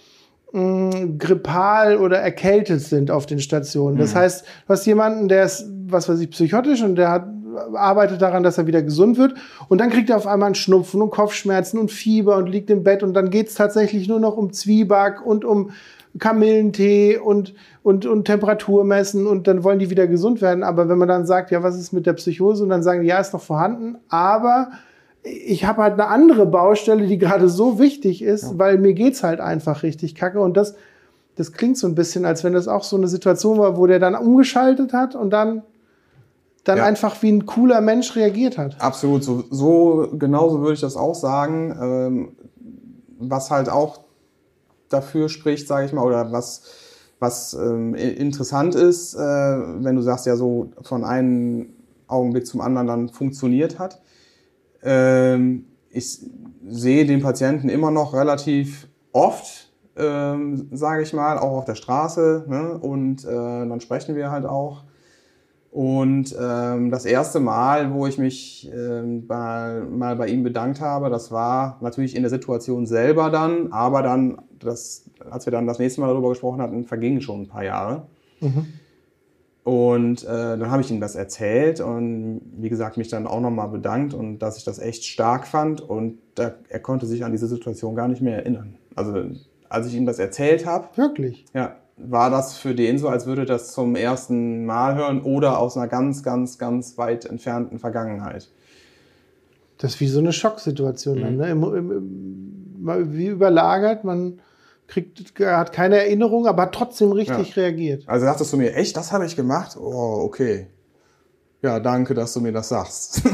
mh, grippal oder erkältet sind auf den Stationen. Das mhm. heißt, du hast jemanden, der ist, was weiß ich, psychotisch und der hat, arbeitet daran, dass er wieder gesund wird. Und dann kriegt er auf einmal einen Schnupfen und Kopfschmerzen und Fieber und liegt im Bett. Und dann geht's tatsächlich nur noch um Zwieback und um Kamillentee und, und, und Temperatur messen und dann wollen die wieder gesund werden. Aber wenn man dann sagt, ja, was ist mit der Psychose? Und dann sagen die, ja, ist noch vorhanden, aber ich habe halt eine andere Baustelle, die gerade so wichtig ist, weil mir geht's halt einfach richtig kacke. Und das, das klingt so ein bisschen, als wenn das auch so eine Situation war, wo der dann umgeschaltet hat und dann, dann ja. einfach wie ein cooler Mensch reagiert hat. Absolut, so, so genauso würde ich das auch sagen. Ähm, was halt auch dafür spricht, sage ich mal, oder was, was ähm, interessant ist, äh, wenn du sagst, ja, so von einem Augenblick zum anderen dann funktioniert hat ähm, ich sehe den Patienten immer noch relativ oft, ähm, sage ich mal, auch auf der Straße. Ne? Und äh, dann sprechen wir halt auch. Und ähm, das erste Mal, wo ich mich ähm, bei, mal bei ihm bedankt habe, das war natürlich in der Situation selber dann, aber dann, das, als wir dann das nächste Mal darüber gesprochen hatten, vergingen schon ein paar Jahre. Mhm. Und äh, dann habe ich ihm das erzählt und wie gesagt, mich dann auch nochmal bedankt und dass ich das echt stark fand und da, er konnte sich an diese Situation gar nicht mehr erinnern. Also als ich ihm das erzählt habe. Wirklich? Ja, war das für den so, als würde das zum ersten Mal hören oder aus einer ganz, ganz, ganz weit entfernten Vergangenheit. Das ist wie so eine Schocksituation mhm. ne? Im, im, im, wie überlagert man kriegt, hat keine Erinnerung, aber hat trotzdem richtig ja. reagiert. Also dachtest du mir, echt, das habe ich gemacht? Oh, okay. Ja, danke, dass du mir das sagst.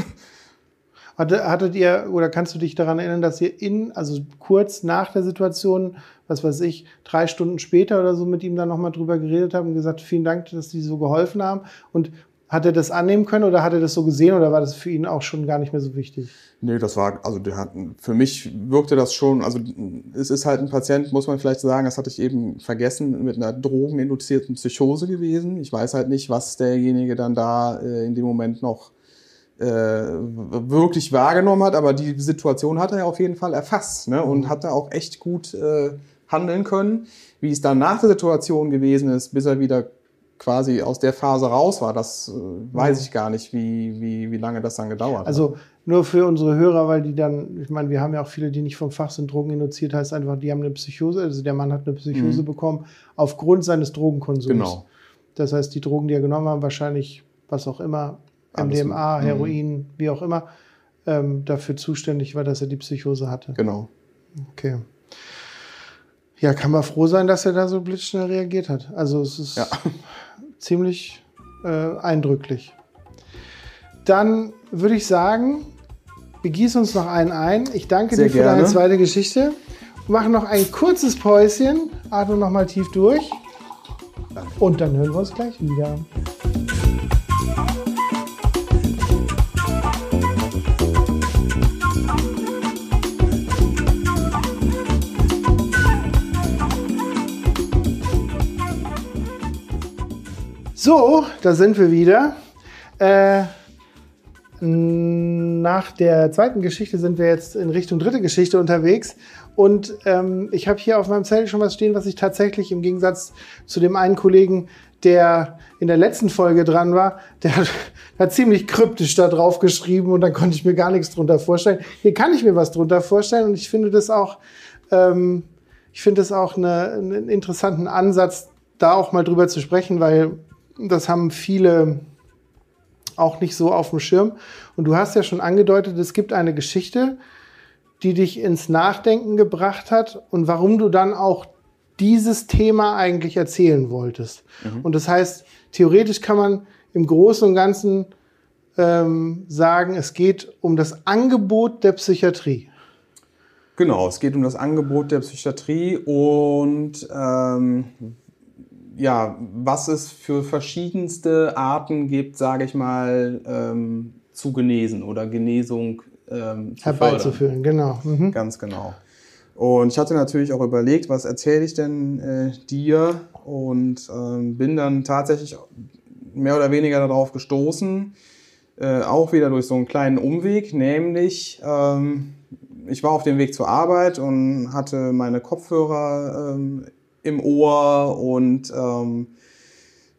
Hattet ihr, oder kannst du dich daran erinnern, dass ihr in, also kurz nach der Situation, was weiß ich, drei Stunden später oder so mit ihm dann nochmal drüber geredet habt und gesagt, vielen Dank, dass die so geholfen haben? Und hat er das annehmen können oder hat er das so gesehen oder war das für ihn auch schon gar nicht mehr so wichtig? Nee, das war, also der hat, für mich wirkte das schon, also es ist halt ein Patient, muss man vielleicht sagen, das hatte ich eben vergessen, mit einer drogeninduzierten Psychose gewesen. Ich weiß halt nicht, was derjenige dann da äh, in dem Moment noch äh, wirklich wahrgenommen hat, aber die Situation hat er ja auf jeden Fall erfasst ne? und mhm. hat da auch echt gut äh, handeln können. Wie es dann nach der Situation gewesen ist, bis er wieder quasi aus der Phase raus war, das äh, weiß ich gar nicht, wie, wie, wie lange das dann gedauert also, hat. Also nur für unsere Hörer, weil die dann, ich meine, wir haben ja auch viele, die nicht vom Fach sind, Drogen induziert, heißt einfach, die haben eine Psychose, also der Mann hat eine Psychose mhm. bekommen aufgrund seines Drogenkonsums. Genau. Das heißt, die Drogen, die er genommen hat, wahrscheinlich, was auch immer, MDMA, mhm. Heroin, mhm. wie auch immer, ähm, dafür zuständig war, dass er die Psychose hatte. Genau. Okay. Ja, kann man froh sein, dass er da so blitzschnell reagiert hat. Also es ist ja. ziemlich äh, eindrücklich. Dann würde ich sagen, begieß uns noch einen ein. Ich danke Sehr dir für gerne. deine zweite Geschichte. Machen noch ein kurzes Päuschen. Atme noch mal tief durch. Und dann hören wir uns gleich wieder. So, da sind wir wieder. Äh, nach der zweiten Geschichte sind wir jetzt in Richtung dritte Geschichte unterwegs. Und ähm, ich habe hier auf meinem Zettel schon was stehen, was ich tatsächlich im Gegensatz zu dem einen Kollegen, der in der letzten Folge dran war, der hat, hat ziemlich kryptisch da drauf geschrieben und dann konnte ich mir gar nichts drunter vorstellen. Hier kann ich mir was drunter vorstellen und ich finde das auch, ähm, ich finde das auch eine, einen interessanten Ansatz, da auch mal drüber zu sprechen, weil das haben viele auch nicht so auf dem Schirm. Und du hast ja schon angedeutet, es gibt eine Geschichte, die dich ins Nachdenken gebracht hat und warum du dann auch dieses Thema eigentlich erzählen wolltest. Mhm. Und das heißt, theoretisch kann man im Großen und Ganzen ähm, sagen, es geht um das Angebot der Psychiatrie. Genau, es geht um das Angebot der Psychiatrie und ähm, ja, was es für verschiedenste Arten gibt, sage ich mal, ähm, zu genesen oder Genesung ähm, zu herbeizuführen. Genau. Mhm. Ganz genau. Und ich hatte natürlich auch überlegt, was erzähle ich denn äh, dir und ähm, bin dann tatsächlich mehr oder weniger darauf gestoßen, äh, auch wieder durch so einen kleinen Umweg, nämlich ähm, ich war auf dem Weg zur Arbeit und hatte meine Kopfhörer ähm, im Ohr und ähm,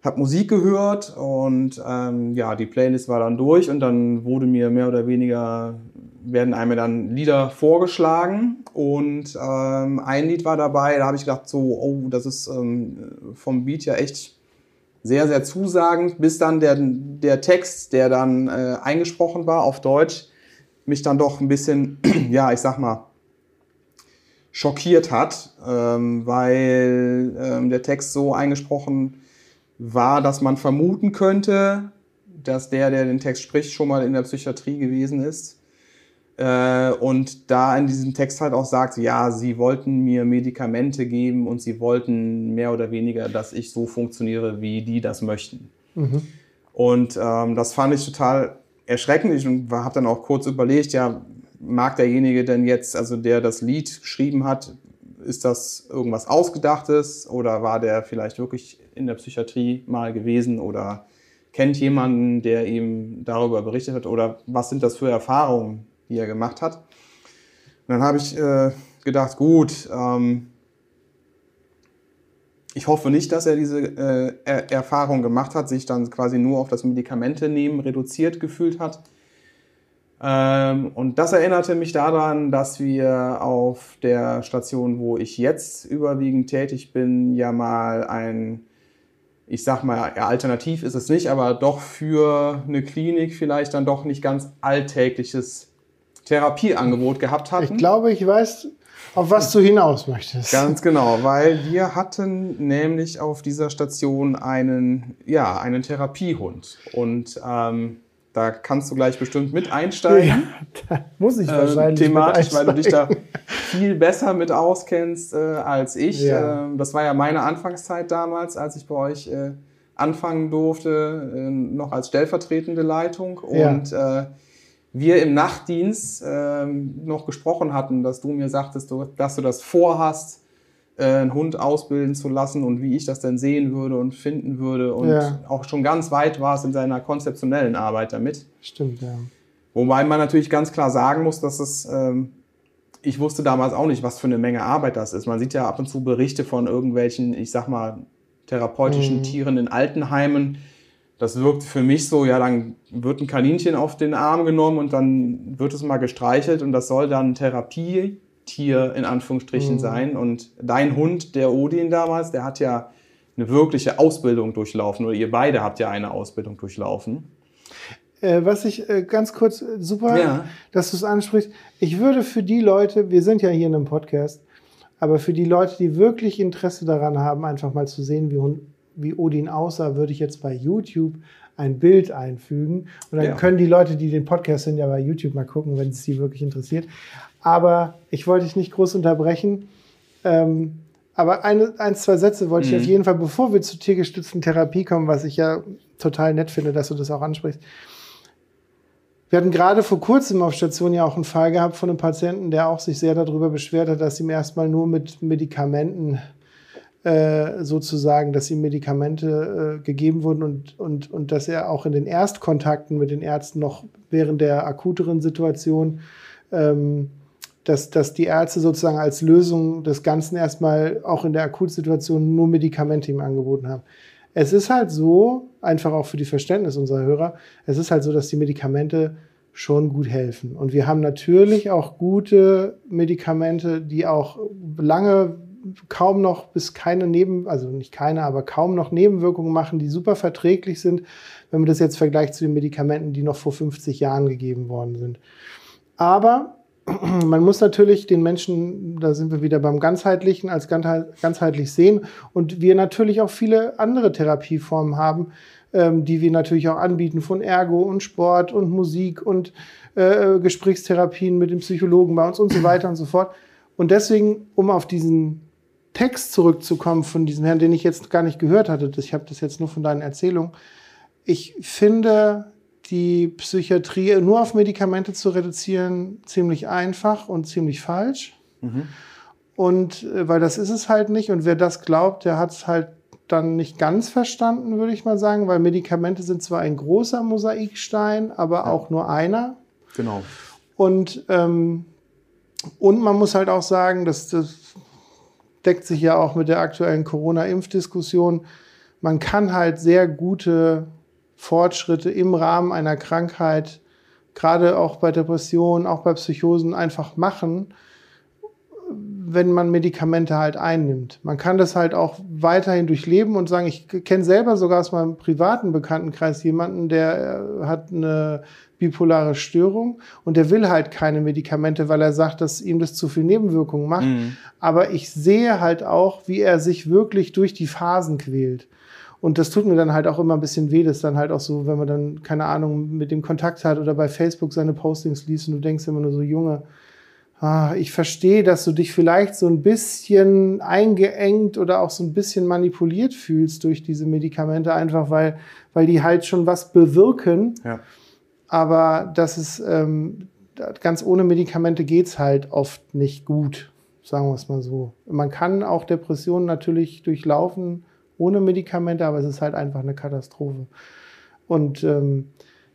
habe Musik gehört und ähm, ja, die Playlist war dann durch und dann wurde mir mehr oder weniger, werden einem dann Lieder vorgeschlagen und ähm, ein Lied war dabei, da habe ich gedacht so, oh, das ist ähm, vom Beat ja echt sehr, sehr zusagend, bis dann der, der Text, der dann äh, eingesprochen war auf Deutsch, mich dann doch ein bisschen, ja, ich sag mal, schockiert hat, ähm, weil ähm, der Text so eingesprochen war, dass man vermuten könnte, dass der, der den Text spricht, schon mal in der Psychiatrie gewesen ist. Äh, und da in diesem Text halt auch sagt, ja, sie wollten mir Medikamente geben und sie wollten mehr oder weniger, dass ich so funktioniere, wie die das möchten. Mhm. Und ähm, das fand ich total erschreckend. Ich habe dann auch kurz überlegt, ja, mag derjenige denn jetzt, also der das Lied geschrieben hat, ist das irgendwas Ausgedachtes oder war der vielleicht wirklich in der Psychiatrie mal gewesen oder kennt jemanden, der ihm darüber berichtet hat oder was sind das für Erfahrungen, die er gemacht hat? Und dann habe ich äh, gedacht, gut, ähm, ich hoffe nicht, dass er diese äh, er Erfahrung gemacht hat, sich dann quasi nur auf das Medikamente nehmen reduziert gefühlt hat ähm, und das erinnerte mich daran, dass wir auf der Station, wo ich jetzt überwiegend tätig bin, ja mal ein, ich sag mal, ja, alternativ ist es nicht, aber doch für eine Klinik vielleicht dann doch nicht ganz alltägliches Therapieangebot gehabt hatten. Ich glaube, ich weiß, auf was du hinaus möchtest. Ganz genau, weil wir hatten nämlich auf dieser Station einen, ja, einen Therapiehund. Und ähm, da kannst du gleich bestimmt mit einsteigen. Ja, da muss ich wahrscheinlich. Äh, thematisch, weil du dich da viel besser mit auskennst äh, als ich. Ja. Ähm, das war ja meine Anfangszeit damals, als ich bei euch äh, anfangen durfte, äh, noch als stellvertretende Leitung. Und ja. Äh, wir im Nachtdienst ähm, noch gesprochen hatten, dass du mir sagtest, dass du das vorhast einen Hund ausbilden zu lassen und wie ich das denn sehen würde und finden würde und ja. auch schon ganz weit war es in seiner konzeptionellen Arbeit damit. Stimmt, ja. Wobei man natürlich ganz klar sagen muss, dass es, ähm, ich wusste damals auch nicht, was für eine Menge Arbeit das ist. Man sieht ja ab und zu Berichte von irgendwelchen, ich sag mal, therapeutischen mhm. Tieren in Altenheimen. Das wirkt für mich so, ja, dann wird ein Kaninchen auf den Arm genommen und dann wird es mal gestreichelt und das soll dann Therapie Tier in Anführungsstrichen mhm. sein. Und dein Hund, der Odin damals, der hat ja eine wirkliche Ausbildung durchlaufen oder ihr beide habt ja eine Ausbildung durchlaufen. Äh, was ich äh, ganz kurz, äh, super, ja. dass du es ansprichst. Ich würde für die Leute, wir sind ja hier in einem Podcast, aber für die Leute, die wirklich Interesse daran haben, einfach mal zu sehen, wie, wie Odin aussah, würde ich jetzt bei YouTube ein Bild einfügen. Und dann ja. können die Leute, die den Podcast sind, ja bei YouTube mal gucken, wenn es sie wirklich interessiert. Aber ich wollte dich nicht groß unterbrechen. Ähm, aber eine, ein, zwei Sätze wollte mhm. ich auf jeden Fall, bevor wir zur tiergestützten Therapie kommen, was ich ja total nett finde, dass du das auch ansprichst. Wir hatten gerade vor kurzem auf Station ja auch einen Fall gehabt von einem Patienten, der auch sich sehr darüber beschwert hat, dass ihm erstmal nur mit Medikamenten äh, sozusagen, dass ihm Medikamente äh, gegeben wurden und, und, und dass er auch in den Erstkontakten mit den Ärzten noch während der akuteren Situation ähm, dass, dass die Ärzte sozusagen als Lösung des Ganzen erstmal auch in der Akutsituation nur Medikamente ihm angeboten haben. Es ist halt so, einfach auch für die Verständnis unserer Hörer, es ist halt so, dass die Medikamente schon gut helfen. Und wir haben natürlich auch gute Medikamente, die auch lange kaum noch bis keine Neben, also nicht keine, aber kaum noch Nebenwirkungen machen, die super verträglich sind, wenn man das jetzt vergleicht zu den Medikamenten, die noch vor 50 Jahren gegeben worden sind. Aber man muss natürlich den Menschen, da sind wir wieder beim ganzheitlichen, als ganzheitlich sehen und wir natürlich auch viele andere Therapieformen haben, ähm, die wir natürlich auch anbieten von Ergo und Sport und Musik und äh, Gesprächstherapien mit dem Psychologen bei uns und so weiter und so fort. Und deswegen, um auf diesen Text zurückzukommen von diesem Herrn, den ich jetzt gar nicht gehört hatte, ich habe das jetzt nur von deinen Erzählungen. Ich finde die Psychiatrie nur auf Medikamente zu reduzieren ziemlich einfach und ziemlich falsch. Mhm. Und äh, weil das ist es halt nicht. Und wer das glaubt, der hat es halt dann nicht ganz verstanden, würde ich mal sagen, weil Medikamente sind zwar ein großer Mosaikstein, aber ja. auch nur einer. Genau. Und, ähm, und man muss halt auch sagen, dass das deckt sich ja auch mit der aktuellen Corona-Impfdiskussion. Man kann halt sehr gute Fortschritte im Rahmen einer Krankheit, gerade auch bei Depressionen, auch bei Psychosen einfach machen, wenn man Medikamente halt einnimmt. Man kann das halt auch weiterhin durchleben und sagen, ich kenne selber sogar aus meinem privaten Bekanntenkreis jemanden, der äh, hat eine bipolare Störung und der will halt keine Medikamente, weil er sagt, dass ihm das zu viel Nebenwirkungen macht. Mhm. Aber ich sehe halt auch, wie er sich wirklich durch die Phasen quält. Und das tut mir dann halt auch immer ein bisschen weh, das dann halt auch so, wenn man dann, keine Ahnung, mit dem Kontakt hat oder bei Facebook seine Postings liest und du denkst immer nur so, Junge, ah, ich verstehe, dass du dich vielleicht so ein bisschen eingeengt oder auch so ein bisschen manipuliert fühlst durch diese Medikamente, einfach weil, weil die halt schon was bewirken. Ja. Aber das ist ähm, ganz ohne Medikamente geht's halt oft nicht gut, sagen wir es mal so. Man kann auch Depressionen natürlich durchlaufen ohne Medikamente, aber es ist halt einfach eine Katastrophe. Und ähm,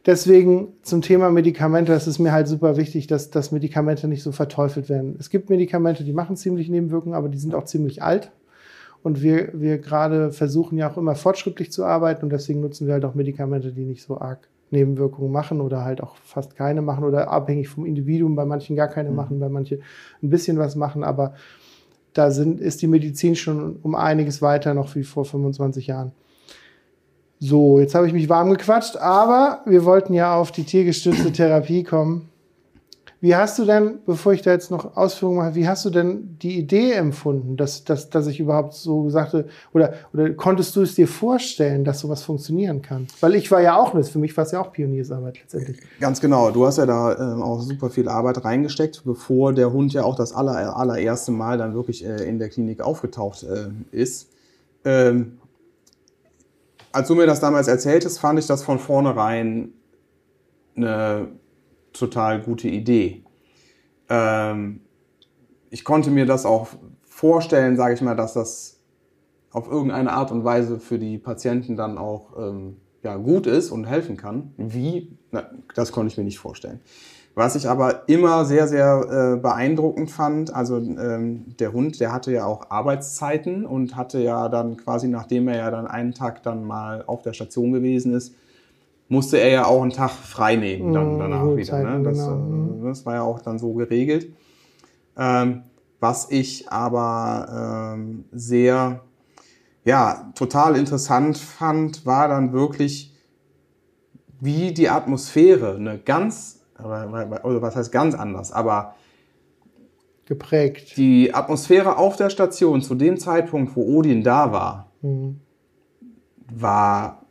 deswegen zum Thema Medikamente, das ist mir halt super wichtig, dass, dass Medikamente nicht so verteufelt werden. Es gibt Medikamente, die machen ziemlich Nebenwirkungen, aber die sind auch ziemlich alt. Und wir, wir gerade versuchen ja auch immer fortschrittlich zu arbeiten und deswegen nutzen wir halt auch Medikamente, die nicht so arg Nebenwirkungen machen oder halt auch fast keine machen oder abhängig vom Individuum, bei manchen gar keine mhm. machen, bei manchen ein bisschen was machen, aber da sind, ist die Medizin schon um einiges weiter noch wie vor 25 Jahren. So, jetzt habe ich mich warm gequatscht, aber wir wollten ja auf die tiergestützte Therapie kommen. Wie hast du denn, bevor ich da jetzt noch Ausführungen mache, wie hast du denn die Idee empfunden, dass, dass, dass ich überhaupt so sagte, oder, oder konntest du es dir vorstellen, dass sowas funktionieren kann? Weil ich war ja auch nicht, für mich war es ja auch Pioniersarbeit letztendlich. Ganz genau, du hast ja da äh, auch super viel Arbeit reingesteckt, bevor der Hund ja auch das aller, allererste Mal dann wirklich äh, in der Klinik aufgetaucht äh, ist. Ähm, als du mir das damals erzähltest, fand ich das von vornherein eine total gute Idee. Ähm, ich konnte mir das auch vorstellen, sage ich mal, dass das auf irgendeine Art und Weise für die Patienten dann auch ähm, ja, gut ist und helfen kann. Wie? Na, das konnte ich mir nicht vorstellen. Was ich aber immer sehr, sehr äh, beeindruckend fand, also ähm, der Hund, der hatte ja auch Arbeitszeiten und hatte ja dann quasi, nachdem er ja dann einen Tag dann mal auf der Station gewesen ist, musste er ja auch einen Tag frei nehmen dann mhm, danach mhm, wieder. Ne? Das, genau. äh, das, war ja auch dann so geregelt. Ähm, was ich aber ähm, sehr, ja, total interessant fand, war dann wirklich, wie die Atmosphäre eine ganz, oder was heißt ganz anders, aber geprägt. Die Atmosphäre auf der Station zu dem Zeitpunkt, wo Odin da war, mhm. war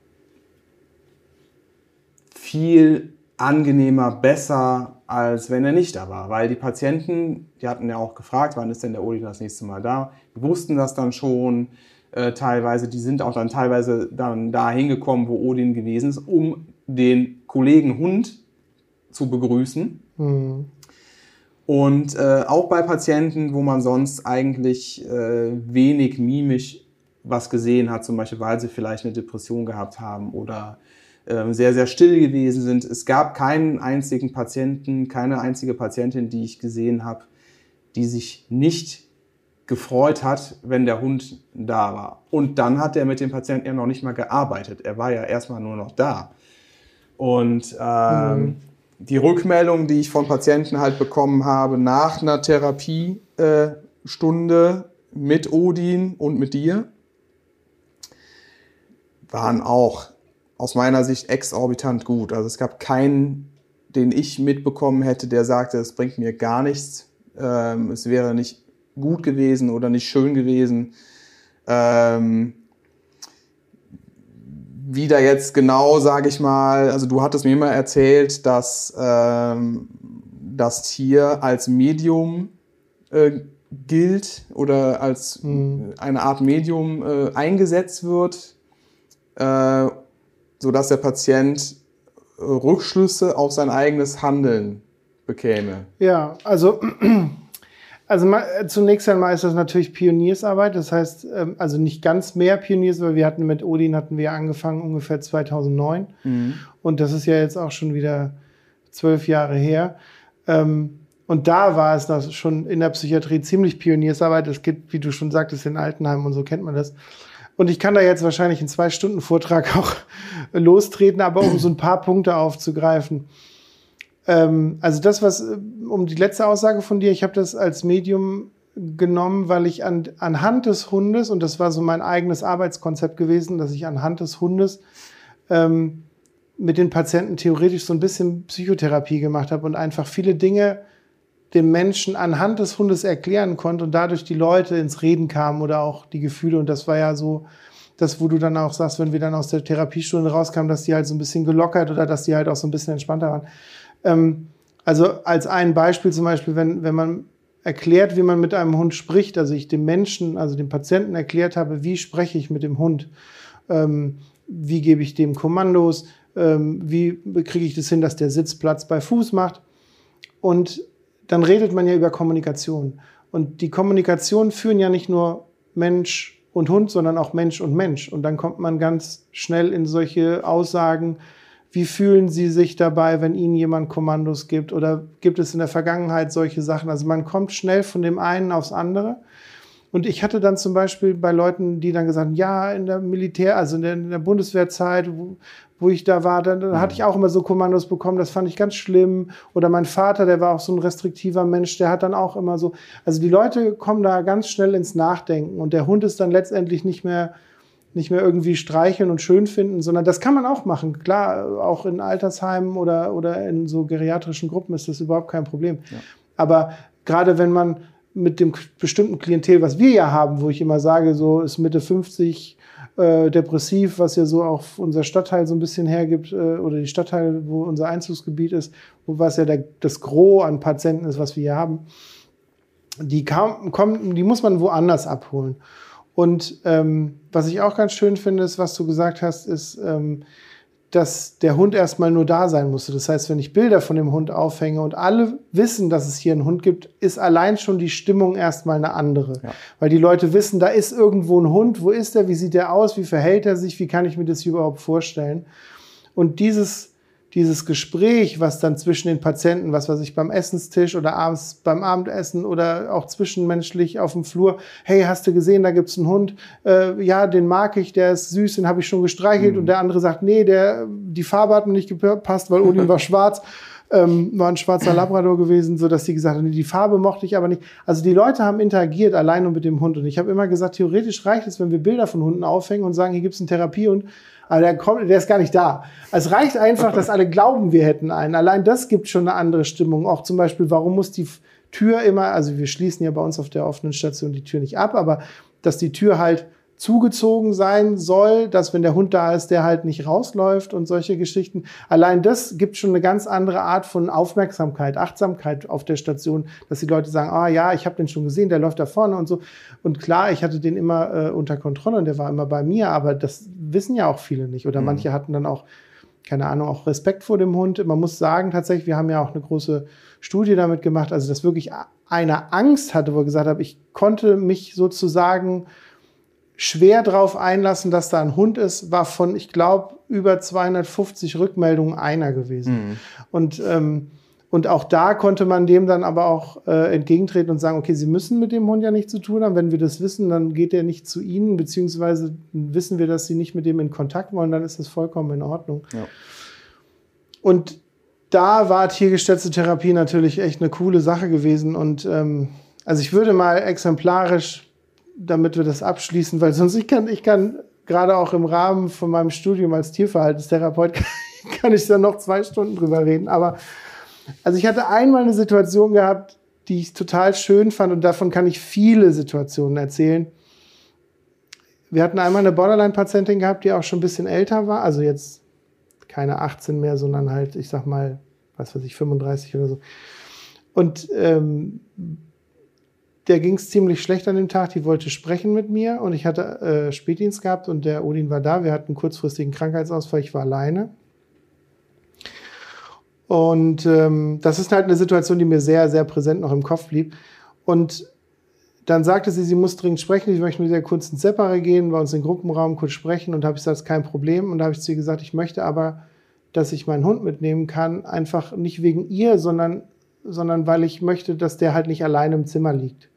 viel angenehmer, besser, als wenn er nicht da war. Weil die Patienten, die hatten ja auch gefragt, wann ist denn der Odin das nächste Mal da? Die wussten das dann schon äh, teilweise. Die sind auch dann teilweise dann da hingekommen, wo Odin gewesen ist, um den Kollegen Hund zu begrüßen. Mhm. Und äh, auch bei Patienten, wo man sonst eigentlich äh, wenig mimisch was gesehen hat, zum Beispiel weil sie vielleicht eine Depression gehabt haben oder sehr, sehr still gewesen sind. Es gab keinen einzigen Patienten, keine einzige Patientin, die ich gesehen habe, die sich nicht gefreut hat, wenn der Hund da war. Und dann hat er mit dem Patienten ja noch nicht mal gearbeitet. Er war ja erstmal nur noch da. Und ähm, mhm. die Rückmeldung, die ich von Patienten halt bekommen habe nach einer Therapiestunde äh, mit Odin und mit dir, waren auch aus meiner Sicht exorbitant gut. Also es gab keinen, den ich mitbekommen hätte, der sagte, es bringt mir gar nichts, ähm, es wäre nicht gut gewesen oder nicht schön gewesen. Ähm, wie da jetzt genau, sage ich mal, also du hattest mir immer erzählt, dass ähm, das Tier als Medium äh, gilt oder als mhm. eine Art Medium äh, eingesetzt wird, äh, sodass der Patient äh, Rückschlüsse auf sein eigenes Handeln bekäme. Ja, also also zunächst einmal ist das natürlich Pioniersarbeit. Das heißt, ähm, also nicht ganz mehr Pioniers, weil wir hatten mit Odin hatten wir angefangen ungefähr 2009 mhm. und das ist ja jetzt auch schon wieder zwölf Jahre her. Ähm, und da war es das schon in der Psychiatrie ziemlich Pioniersarbeit. Es gibt, wie du schon sagtest, in Altenheimen und so kennt man das. Und ich kann da jetzt wahrscheinlich einen zwei Stunden Vortrag auch lostreten, aber um so ein paar Punkte aufzugreifen. Ähm, also das, was, äh, um die letzte Aussage von dir, ich habe das als Medium genommen, weil ich an, anhand des Hundes, und das war so mein eigenes Arbeitskonzept gewesen, dass ich anhand des Hundes ähm, mit den Patienten theoretisch so ein bisschen Psychotherapie gemacht habe und einfach viele Dinge dem Menschen anhand des Hundes erklären konnte und dadurch die Leute ins Reden kamen oder auch die Gefühle. Und das war ja so das, wo du dann auch sagst, wenn wir dann aus der Therapiestunde rauskamen, dass die halt so ein bisschen gelockert oder dass die halt auch so ein bisschen entspannter waren. Ähm, also als ein Beispiel zum Beispiel, wenn, wenn man erklärt, wie man mit einem Hund spricht, also ich dem Menschen, also dem Patienten erklärt habe, wie spreche ich mit dem Hund, ähm, wie gebe ich dem Kommandos, ähm, wie kriege ich das hin, dass der Sitzplatz bei Fuß macht. Und dann redet man ja über Kommunikation. Und die Kommunikation führen ja nicht nur Mensch und Hund, sondern auch Mensch und Mensch. Und dann kommt man ganz schnell in solche Aussagen, wie fühlen Sie sich dabei, wenn Ihnen jemand Kommandos gibt? Oder gibt es in der Vergangenheit solche Sachen? Also man kommt schnell von dem einen aufs andere. Und ich hatte dann zum Beispiel bei Leuten, die dann gesagt haben, ja, in der Militär, also in der, in der Bundeswehrzeit, wo, ich da war, dann, dann hatte ich auch immer so Kommandos bekommen, das fand ich ganz schlimm. Oder mein Vater, der war auch so ein restriktiver Mensch, der hat dann auch immer so, also die Leute kommen da ganz schnell ins Nachdenken und der Hund ist dann letztendlich nicht mehr nicht mehr irgendwie streicheln und schön finden, sondern das kann man auch machen. Klar, auch in Altersheimen oder, oder in so geriatrischen Gruppen ist das überhaupt kein Problem. Ja. Aber gerade wenn man mit dem bestimmten Klientel, was wir ja haben, wo ich immer sage, so ist Mitte 50 äh, depressiv, was ja so auch unser Stadtteil so ein bisschen hergibt, äh, oder die Stadtteil, wo unser Einzugsgebiet ist, wo was ja der, das Gros an Patienten ist, was wir hier haben, die, kam, kommen, die muss man woanders abholen. Und ähm, was ich auch ganz schön finde, ist, was du gesagt hast, ist, ähm, dass der Hund erstmal nur da sein musste. Das heißt, wenn ich Bilder von dem Hund aufhänge und alle wissen, dass es hier einen Hund gibt, ist allein schon die Stimmung erstmal eine andere. Ja. Weil die Leute wissen, da ist irgendwo ein Hund, wo ist er, wie sieht er aus, wie verhält er sich, wie kann ich mir das überhaupt vorstellen. Und dieses dieses Gespräch, was dann zwischen den Patienten, was weiß ich, beim Essenstisch oder abends beim Abendessen oder auch zwischenmenschlich auf dem Flur, hey, hast du gesehen, da gibt's einen Hund, äh, ja, den mag ich, der ist süß, den habe ich schon gestreichelt mhm. und der andere sagt, nee, der, die Farbe hat mir nicht gepasst, weil Odin war schwarz. Ähm, war ein schwarzer Labrador gewesen, so dass sie gesagt haben, nee, die Farbe mochte ich aber nicht. Also die Leute haben interagiert allein nur mit dem Hund und ich habe immer gesagt, theoretisch reicht es, wenn wir Bilder von Hunden aufhängen und sagen, hier gibt's einen Therapiehund aber der, kommt, der ist gar nicht da. Es reicht einfach, dass alle glauben, wir hätten einen. Allein das gibt schon eine andere Stimmung. Auch zum Beispiel, warum muss die Tür immer, also wir schließen ja bei uns auf der offenen Station die Tür nicht ab, aber dass die Tür halt zugezogen sein soll, dass wenn der Hund da ist, der halt nicht rausläuft und solche Geschichten. Allein das gibt schon eine ganz andere Art von Aufmerksamkeit, Achtsamkeit auf der Station, dass die Leute sagen, ah ja, ich habe den schon gesehen, der läuft da vorne und so. Und klar, ich hatte den immer äh, unter Kontrolle und der war immer bei mir, aber das wissen ja auch viele nicht. Oder mhm. manche hatten dann auch, keine Ahnung, auch Respekt vor dem Hund. Man muss sagen, tatsächlich, wir haben ja auch eine große Studie damit gemacht, also dass wirklich einer Angst hatte, wo er gesagt hat, ich konnte mich sozusagen schwer drauf einlassen, dass da ein Hund ist, war von, ich glaube, über 250 Rückmeldungen einer gewesen. Mhm. Und, ähm, und auch da konnte man dem dann aber auch äh, entgegentreten und sagen, okay, Sie müssen mit dem Hund ja nichts zu tun haben. Wenn wir das wissen, dann geht er nicht zu Ihnen, beziehungsweise wissen wir, dass Sie nicht mit dem in Kontakt wollen, dann ist das vollkommen in Ordnung. Ja. Und da war tiergestützte Therapie natürlich echt eine coole Sache gewesen. Und ähm, also ich würde mal exemplarisch damit wir das abschließen, weil sonst ich kann, ich kann gerade auch im Rahmen von meinem Studium als Tierverhaltenstherapeut kann ich da noch zwei Stunden drüber reden. Aber also ich hatte einmal eine Situation gehabt, die ich total schön fand und davon kann ich viele Situationen erzählen. wir hatten einmal eine Borderline-Patientin gehabt, die auch schon ein bisschen älter war, also jetzt keine 18 mehr, sondern halt, ich sag mal, was weiß ich, 35 oder so. Und ähm, der ging es ziemlich schlecht an dem Tag. Die wollte sprechen mit mir und ich hatte äh, Spätdienst gehabt und der Odin war da. Wir hatten einen kurzfristigen Krankheitsausfall. Ich war alleine. Und ähm, das ist halt eine Situation, die mir sehr, sehr präsent noch im Kopf blieb. Und dann sagte sie, sie muss dringend sprechen. Ich möchte mit ihr kurz ins Separé gehen, bei uns im Gruppenraum kurz sprechen. Und habe ich gesagt, kein Problem. Und da habe ich zu ihr gesagt, ich möchte aber, dass ich meinen Hund mitnehmen kann. Einfach nicht wegen ihr, sondern, sondern weil ich möchte, dass der halt nicht alleine im Zimmer liegt.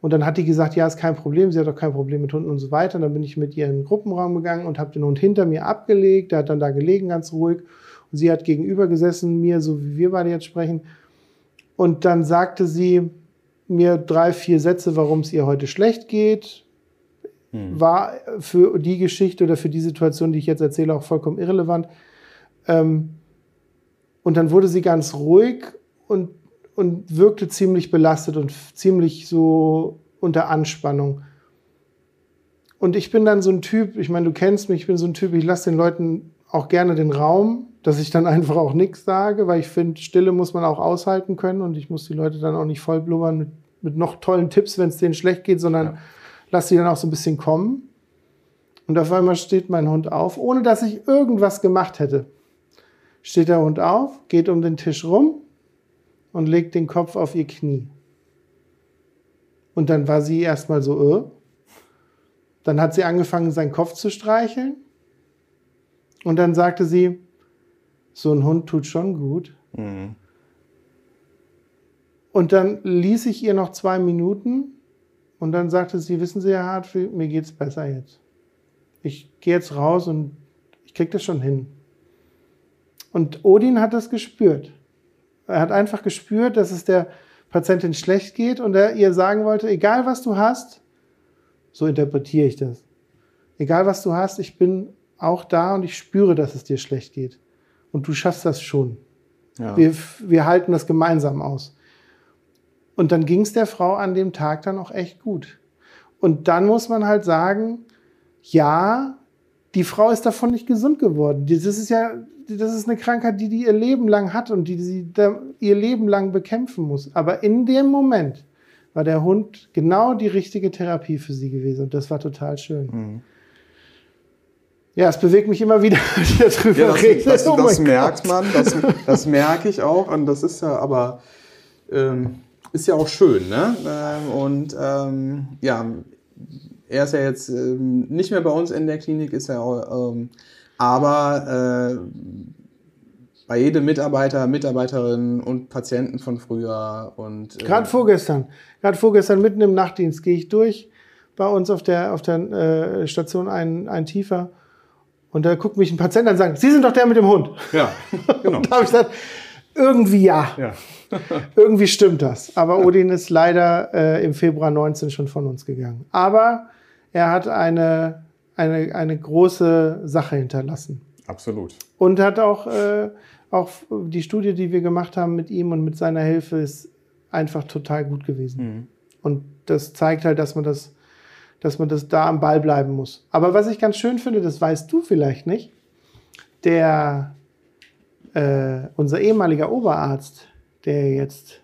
Und dann hat die gesagt, ja, ist kein Problem, sie hat auch kein Problem mit Hunden und so weiter. Und dann bin ich mit ihr in den Gruppenraum gegangen und habe den Hund hinter mir abgelegt. Der hat dann da gelegen, ganz ruhig. Und sie hat gegenüber gesessen, mir, so wie wir beide jetzt sprechen. Und dann sagte sie mir drei, vier Sätze, warum es ihr heute schlecht geht. Hm. War für die Geschichte oder für die Situation, die ich jetzt erzähle, auch vollkommen irrelevant. Ähm, und dann wurde sie ganz ruhig und und wirkte ziemlich belastet und ziemlich so unter Anspannung. Und ich bin dann so ein Typ, ich meine, du kennst mich, ich bin so ein Typ, ich lasse den Leuten auch gerne den Raum, dass ich dann einfach auch nichts sage, weil ich finde, Stille muss man auch aushalten können und ich muss die Leute dann auch nicht voll blubbern mit, mit noch tollen Tipps, wenn es denen schlecht geht, sondern ja. lass sie dann auch so ein bisschen kommen. Und auf einmal steht mein Hund auf, ohne dass ich irgendwas gemacht hätte. Steht der Hund auf, geht um den Tisch rum, und legt den Kopf auf ihr Knie. Und dann war sie erstmal so, äh. Dann hat sie angefangen, seinen Kopf zu streicheln. Und dann sagte sie, so ein Hund tut schon gut. Mhm. Und dann ließ ich ihr noch zwei Minuten und dann sagte sie, wissen Sie, Herr Hartwig, mir geht's besser jetzt. Ich gehe jetzt raus und ich krieg das schon hin. Und Odin hat das gespürt. Er hat einfach gespürt, dass es der Patientin schlecht geht und er ihr sagen wollte, egal was du hast, so interpretiere ich das. Egal was du hast, ich bin auch da und ich spüre, dass es dir schlecht geht. Und du schaffst das schon. Ja. Wir, wir halten das gemeinsam aus. Und dann ging es der Frau an dem Tag dann auch echt gut. Und dann muss man halt sagen, ja, die Frau ist davon nicht gesund geworden. Das ist ja, das ist eine Krankheit, die die ihr Leben lang hat und die sie ihr Leben lang bekämpfen muss. Aber in dem Moment war der Hund genau die richtige Therapie für sie gewesen und das war total schön. Mhm. Ja, es bewegt mich immer wieder, wenn ich darüber ja, das, rede. Das, oh das merkt man, das, das merke ich auch und das ist ja aber ähm, ist ja auch schön, ne? Ähm, und ähm, ja, er ist ja jetzt ähm, nicht mehr bei uns in der Klinik, ist ja auch, ähm, aber äh, bei jedem Mitarbeiter, Mitarbeiterin und Patienten von früher und äh, gerade vorgestern, gerade vorgestern mitten im Nachtdienst gehe ich durch bei uns auf der auf der äh, Station ein, ein tiefer und da guckt mich ein Patient an und sagt, Sie sind doch der mit dem Hund. Ja, genau. da habe ich gesagt, irgendwie ja. ja. irgendwie stimmt das. Aber Odin ist leider äh, im Februar 19 schon von uns gegangen. Aber er hat eine, eine, eine große Sache hinterlassen. Absolut. Und hat auch, äh, auch die Studie, die wir gemacht haben mit ihm und mit seiner Hilfe, ist einfach total gut gewesen. Mhm. Und das zeigt halt, dass man das, dass man das da am Ball bleiben muss. Aber was ich ganz schön finde, das weißt du vielleicht nicht, der, äh, unser ehemaliger Oberarzt, der jetzt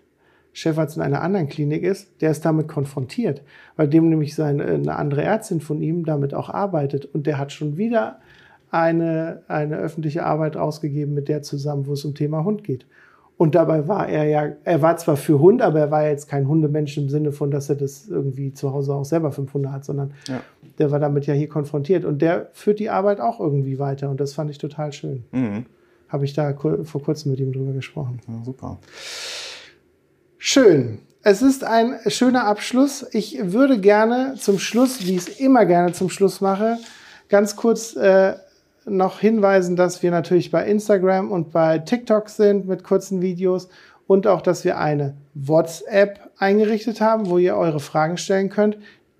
Chefarzt in einer anderen Klinik ist, der ist damit konfrontiert, weil dem nämlich seine, eine andere Ärztin von ihm damit auch arbeitet und der hat schon wieder eine, eine öffentliche Arbeit rausgegeben mit der zusammen, wo es um Thema Hund geht. Und dabei war er ja, er war zwar für Hund, aber er war jetzt kein Hundemensch im Sinne von, dass er das irgendwie zu Hause auch selber fünf Hunde hat, sondern ja. der war damit ja hier konfrontiert. Und der führt die Arbeit auch irgendwie weiter und das fand ich total schön. Mhm. Habe ich da vor kurzem mit ihm drüber gesprochen. Ja, super. Schön. Es ist ein schöner Abschluss. Ich würde gerne zum Schluss, wie ich es immer gerne zum Schluss mache, ganz kurz äh, noch hinweisen, dass wir natürlich bei Instagram und bei TikTok sind mit kurzen Videos und auch, dass wir eine WhatsApp eingerichtet haben, wo ihr eure Fragen stellen könnt,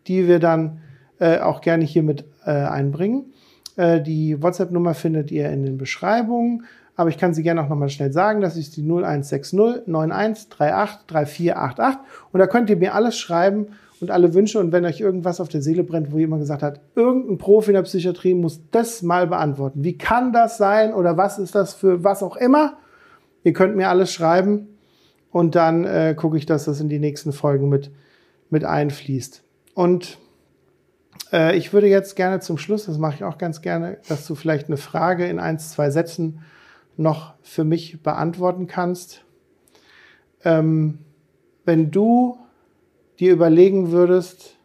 die wir dann äh, auch gerne hier mit äh, einbringen. Äh, die WhatsApp-Nummer findet ihr in den Beschreibungen. Aber ich kann sie gerne auch nochmal schnell sagen. Das ist die 0160 91 38 3488 und da könnt ihr mir alles schreiben und alle Wünsche und wenn euch irgendwas auf der Seele brennt, wo jemand gesagt hat, irgendein Profi in der Psychiatrie muss das mal beantworten. Wie kann das sein oder was ist das für was auch immer? Ihr könnt mir alles schreiben und dann äh, gucke ich, dass das in die nächsten Folgen mit, mit einfließt. Und äh, ich würde jetzt gerne zum Schluss, das mache ich auch ganz gerne, dass du vielleicht eine Frage in ein, zwei Sätzen noch für mich beantworten kannst. Ähm, wenn du dir überlegen würdest,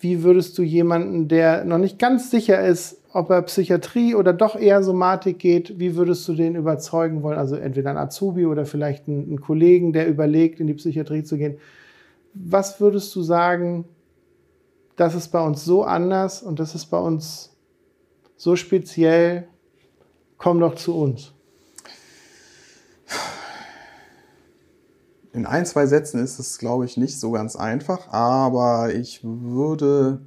wie würdest du jemanden, der noch nicht ganz sicher ist, ob er Psychiatrie oder doch eher Somatik geht, wie würdest du den überzeugen wollen? Also entweder ein Azubi oder vielleicht einen, Kollegen, der überlegt, in die Psychiatrie zu gehen. Was würdest du sagen, das ist bei uns so anders und das ist bei uns so speziell, komm doch zu uns. In ein, zwei Sätzen ist es, glaube ich, nicht so ganz einfach, aber ich würde,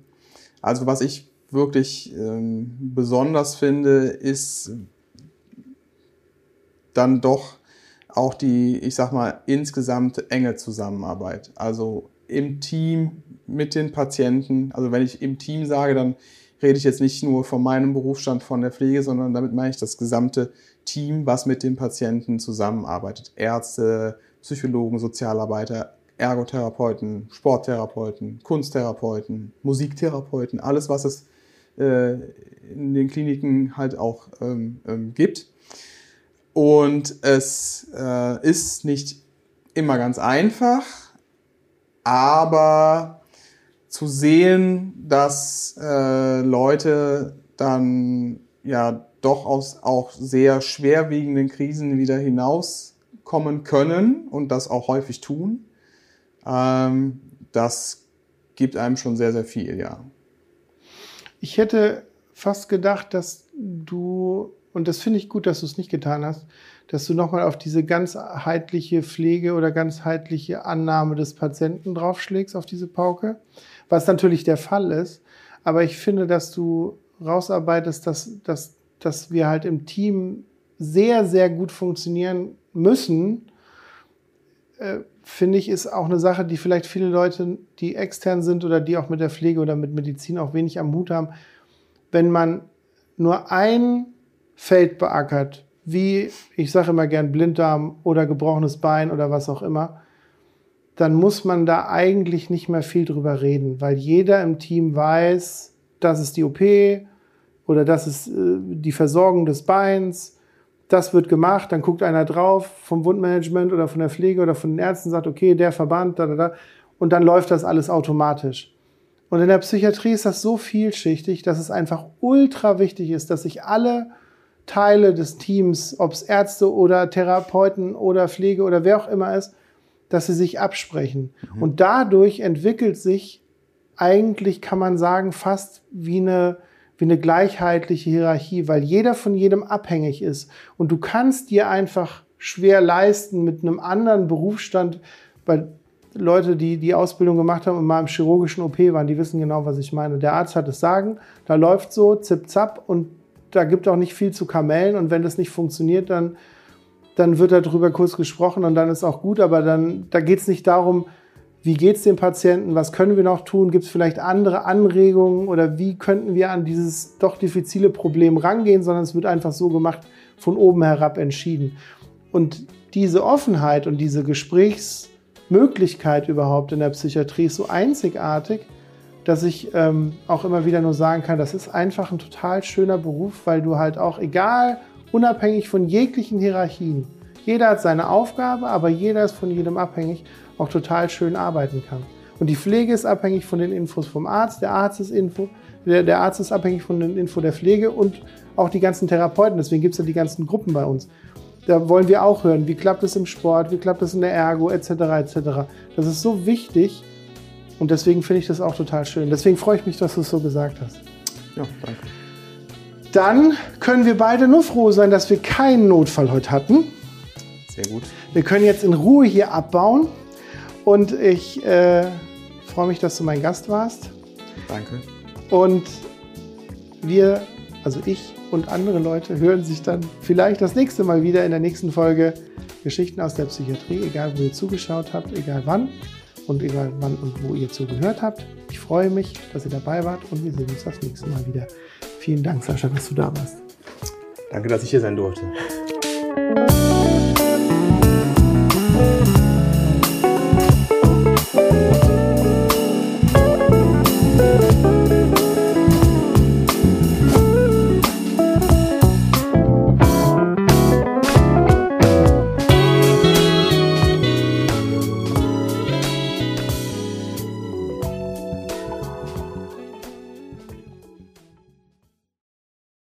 also was ich wirklich ähm, besonders finde, ist dann doch auch die, ich sag mal, insgesamt enge Zusammenarbeit. Also im Team mit den Patienten. Also wenn ich im Team sage, dann rede ich jetzt nicht nur von meinem Berufsstand von der Pflege, sondern damit meine ich das gesamte Team, was mit den Patienten zusammenarbeitet. Ärzte, Psychologen, Sozialarbeiter, Ergotherapeuten, Sporttherapeuten, Kunsttherapeuten, Musiktherapeuten, alles, was es äh, in den Kliniken halt auch ähm, ähm, gibt. Und es äh, ist nicht immer ganz einfach, aber zu sehen, dass äh, Leute dann ja doch aus auch sehr schwerwiegenden Krisen wieder hinauskommen können und das auch häufig tun, ähm, das gibt einem schon sehr, sehr viel, ja. Ich hätte fast gedacht, dass du, und das finde ich gut, dass du es nicht getan hast, dass du nochmal auf diese ganzheitliche Pflege oder ganzheitliche Annahme des Patienten draufschlägst, auf diese Pauke, was natürlich der Fall ist. Aber ich finde, dass du rausarbeitest, dass, dass, dass wir halt im Team sehr, sehr gut funktionieren müssen, äh, finde ich, ist auch eine Sache, die vielleicht viele Leute, die extern sind oder die auch mit der Pflege oder mit Medizin auch wenig am Hut haben, wenn man nur ein Feld beackert, wie, ich sage immer gern Blinddarm oder gebrochenes Bein oder was auch immer, dann muss man da eigentlich nicht mehr viel drüber reden, weil jeder im Team weiß, das ist die OP oder das ist äh, die Versorgung des Beins, das wird gemacht, dann guckt einer drauf vom Wundmanagement oder von der Pflege oder von den Ärzten, sagt, okay, der Verband, da, da, da, und dann läuft das alles automatisch. Und in der Psychiatrie ist das so vielschichtig, dass es einfach ultra wichtig ist, dass sich alle Teile des Teams, ob es Ärzte oder Therapeuten oder Pflege oder wer auch immer ist, dass sie sich absprechen. Mhm. Und dadurch entwickelt sich eigentlich, kann man sagen, fast wie eine, wie eine gleichheitliche Hierarchie, weil jeder von jedem abhängig ist. Und du kannst dir einfach schwer leisten mit einem anderen Berufsstand, weil Leute, die die Ausbildung gemacht haben und mal im chirurgischen OP waren, die wissen genau, was ich meine. Der Arzt hat es sagen, da läuft so, zip zap und da gibt auch nicht viel zu kamellen und wenn das nicht funktioniert, dann, dann wird darüber kurz gesprochen und dann ist auch gut, aber dann, da geht es nicht darum, wie geht es dem Patienten, was können wir noch tun, gibt es vielleicht andere Anregungen? Oder wie könnten wir an dieses doch diffizile Problem rangehen, sondern es wird einfach so gemacht, von oben herab entschieden. Und diese Offenheit und diese Gesprächsmöglichkeit überhaupt in der Psychiatrie ist so einzigartig, dass ich ähm, auch immer wieder nur sagen kann, das ist einfach ein total schöner Beruf, weil du halt auch, egal, unabhängig von jeglichen Hierarchien, jeder hat seine Aufgabe, aber jeder ist von jedem abhängig, auch total schön arbeiten kann. Und die Pflege ist abhängig von den Infos vom Arzt, der Arzt ist, Info, der, der Arzt ist abhängig von den Info der Pflege und auch die ganzen Therapeuten. Deswegen gibt es ja die ganzen Gruppen bei uns. Da wollen wir auch hören, wie klappt es im Sport, wie klappt es in der Ergo, etc. etc. Das ist so wichtig, und deswegen finde ich das auch total schön. Deswegen freue ich mich, dass du es so gesagt hast. Ja, danke. Dann können wir beide nur froh sein, dass wir keinen Notfall heute hatten. Sehr gut. Wir können jetzt in Ruhe hier abbauen. Und ich äh, freue mich, dass du mein Gast warst. Danke. Und wir, also ich und andere Leute hören sich dann vielleicht das nächste Mal wieder in der nächsten Folge Geschichten aus der Psychiatrie, egal wo ihr zugeschaut habt, egal wann und egal wann und wo ihr zugehört habt. Ich freue mich, dass ihr dabei wart und wir sehen uns das nächste Mal wieder. Vielen Dank, Sascha, dass du da warst. Danke, dass ich hier sein durfte.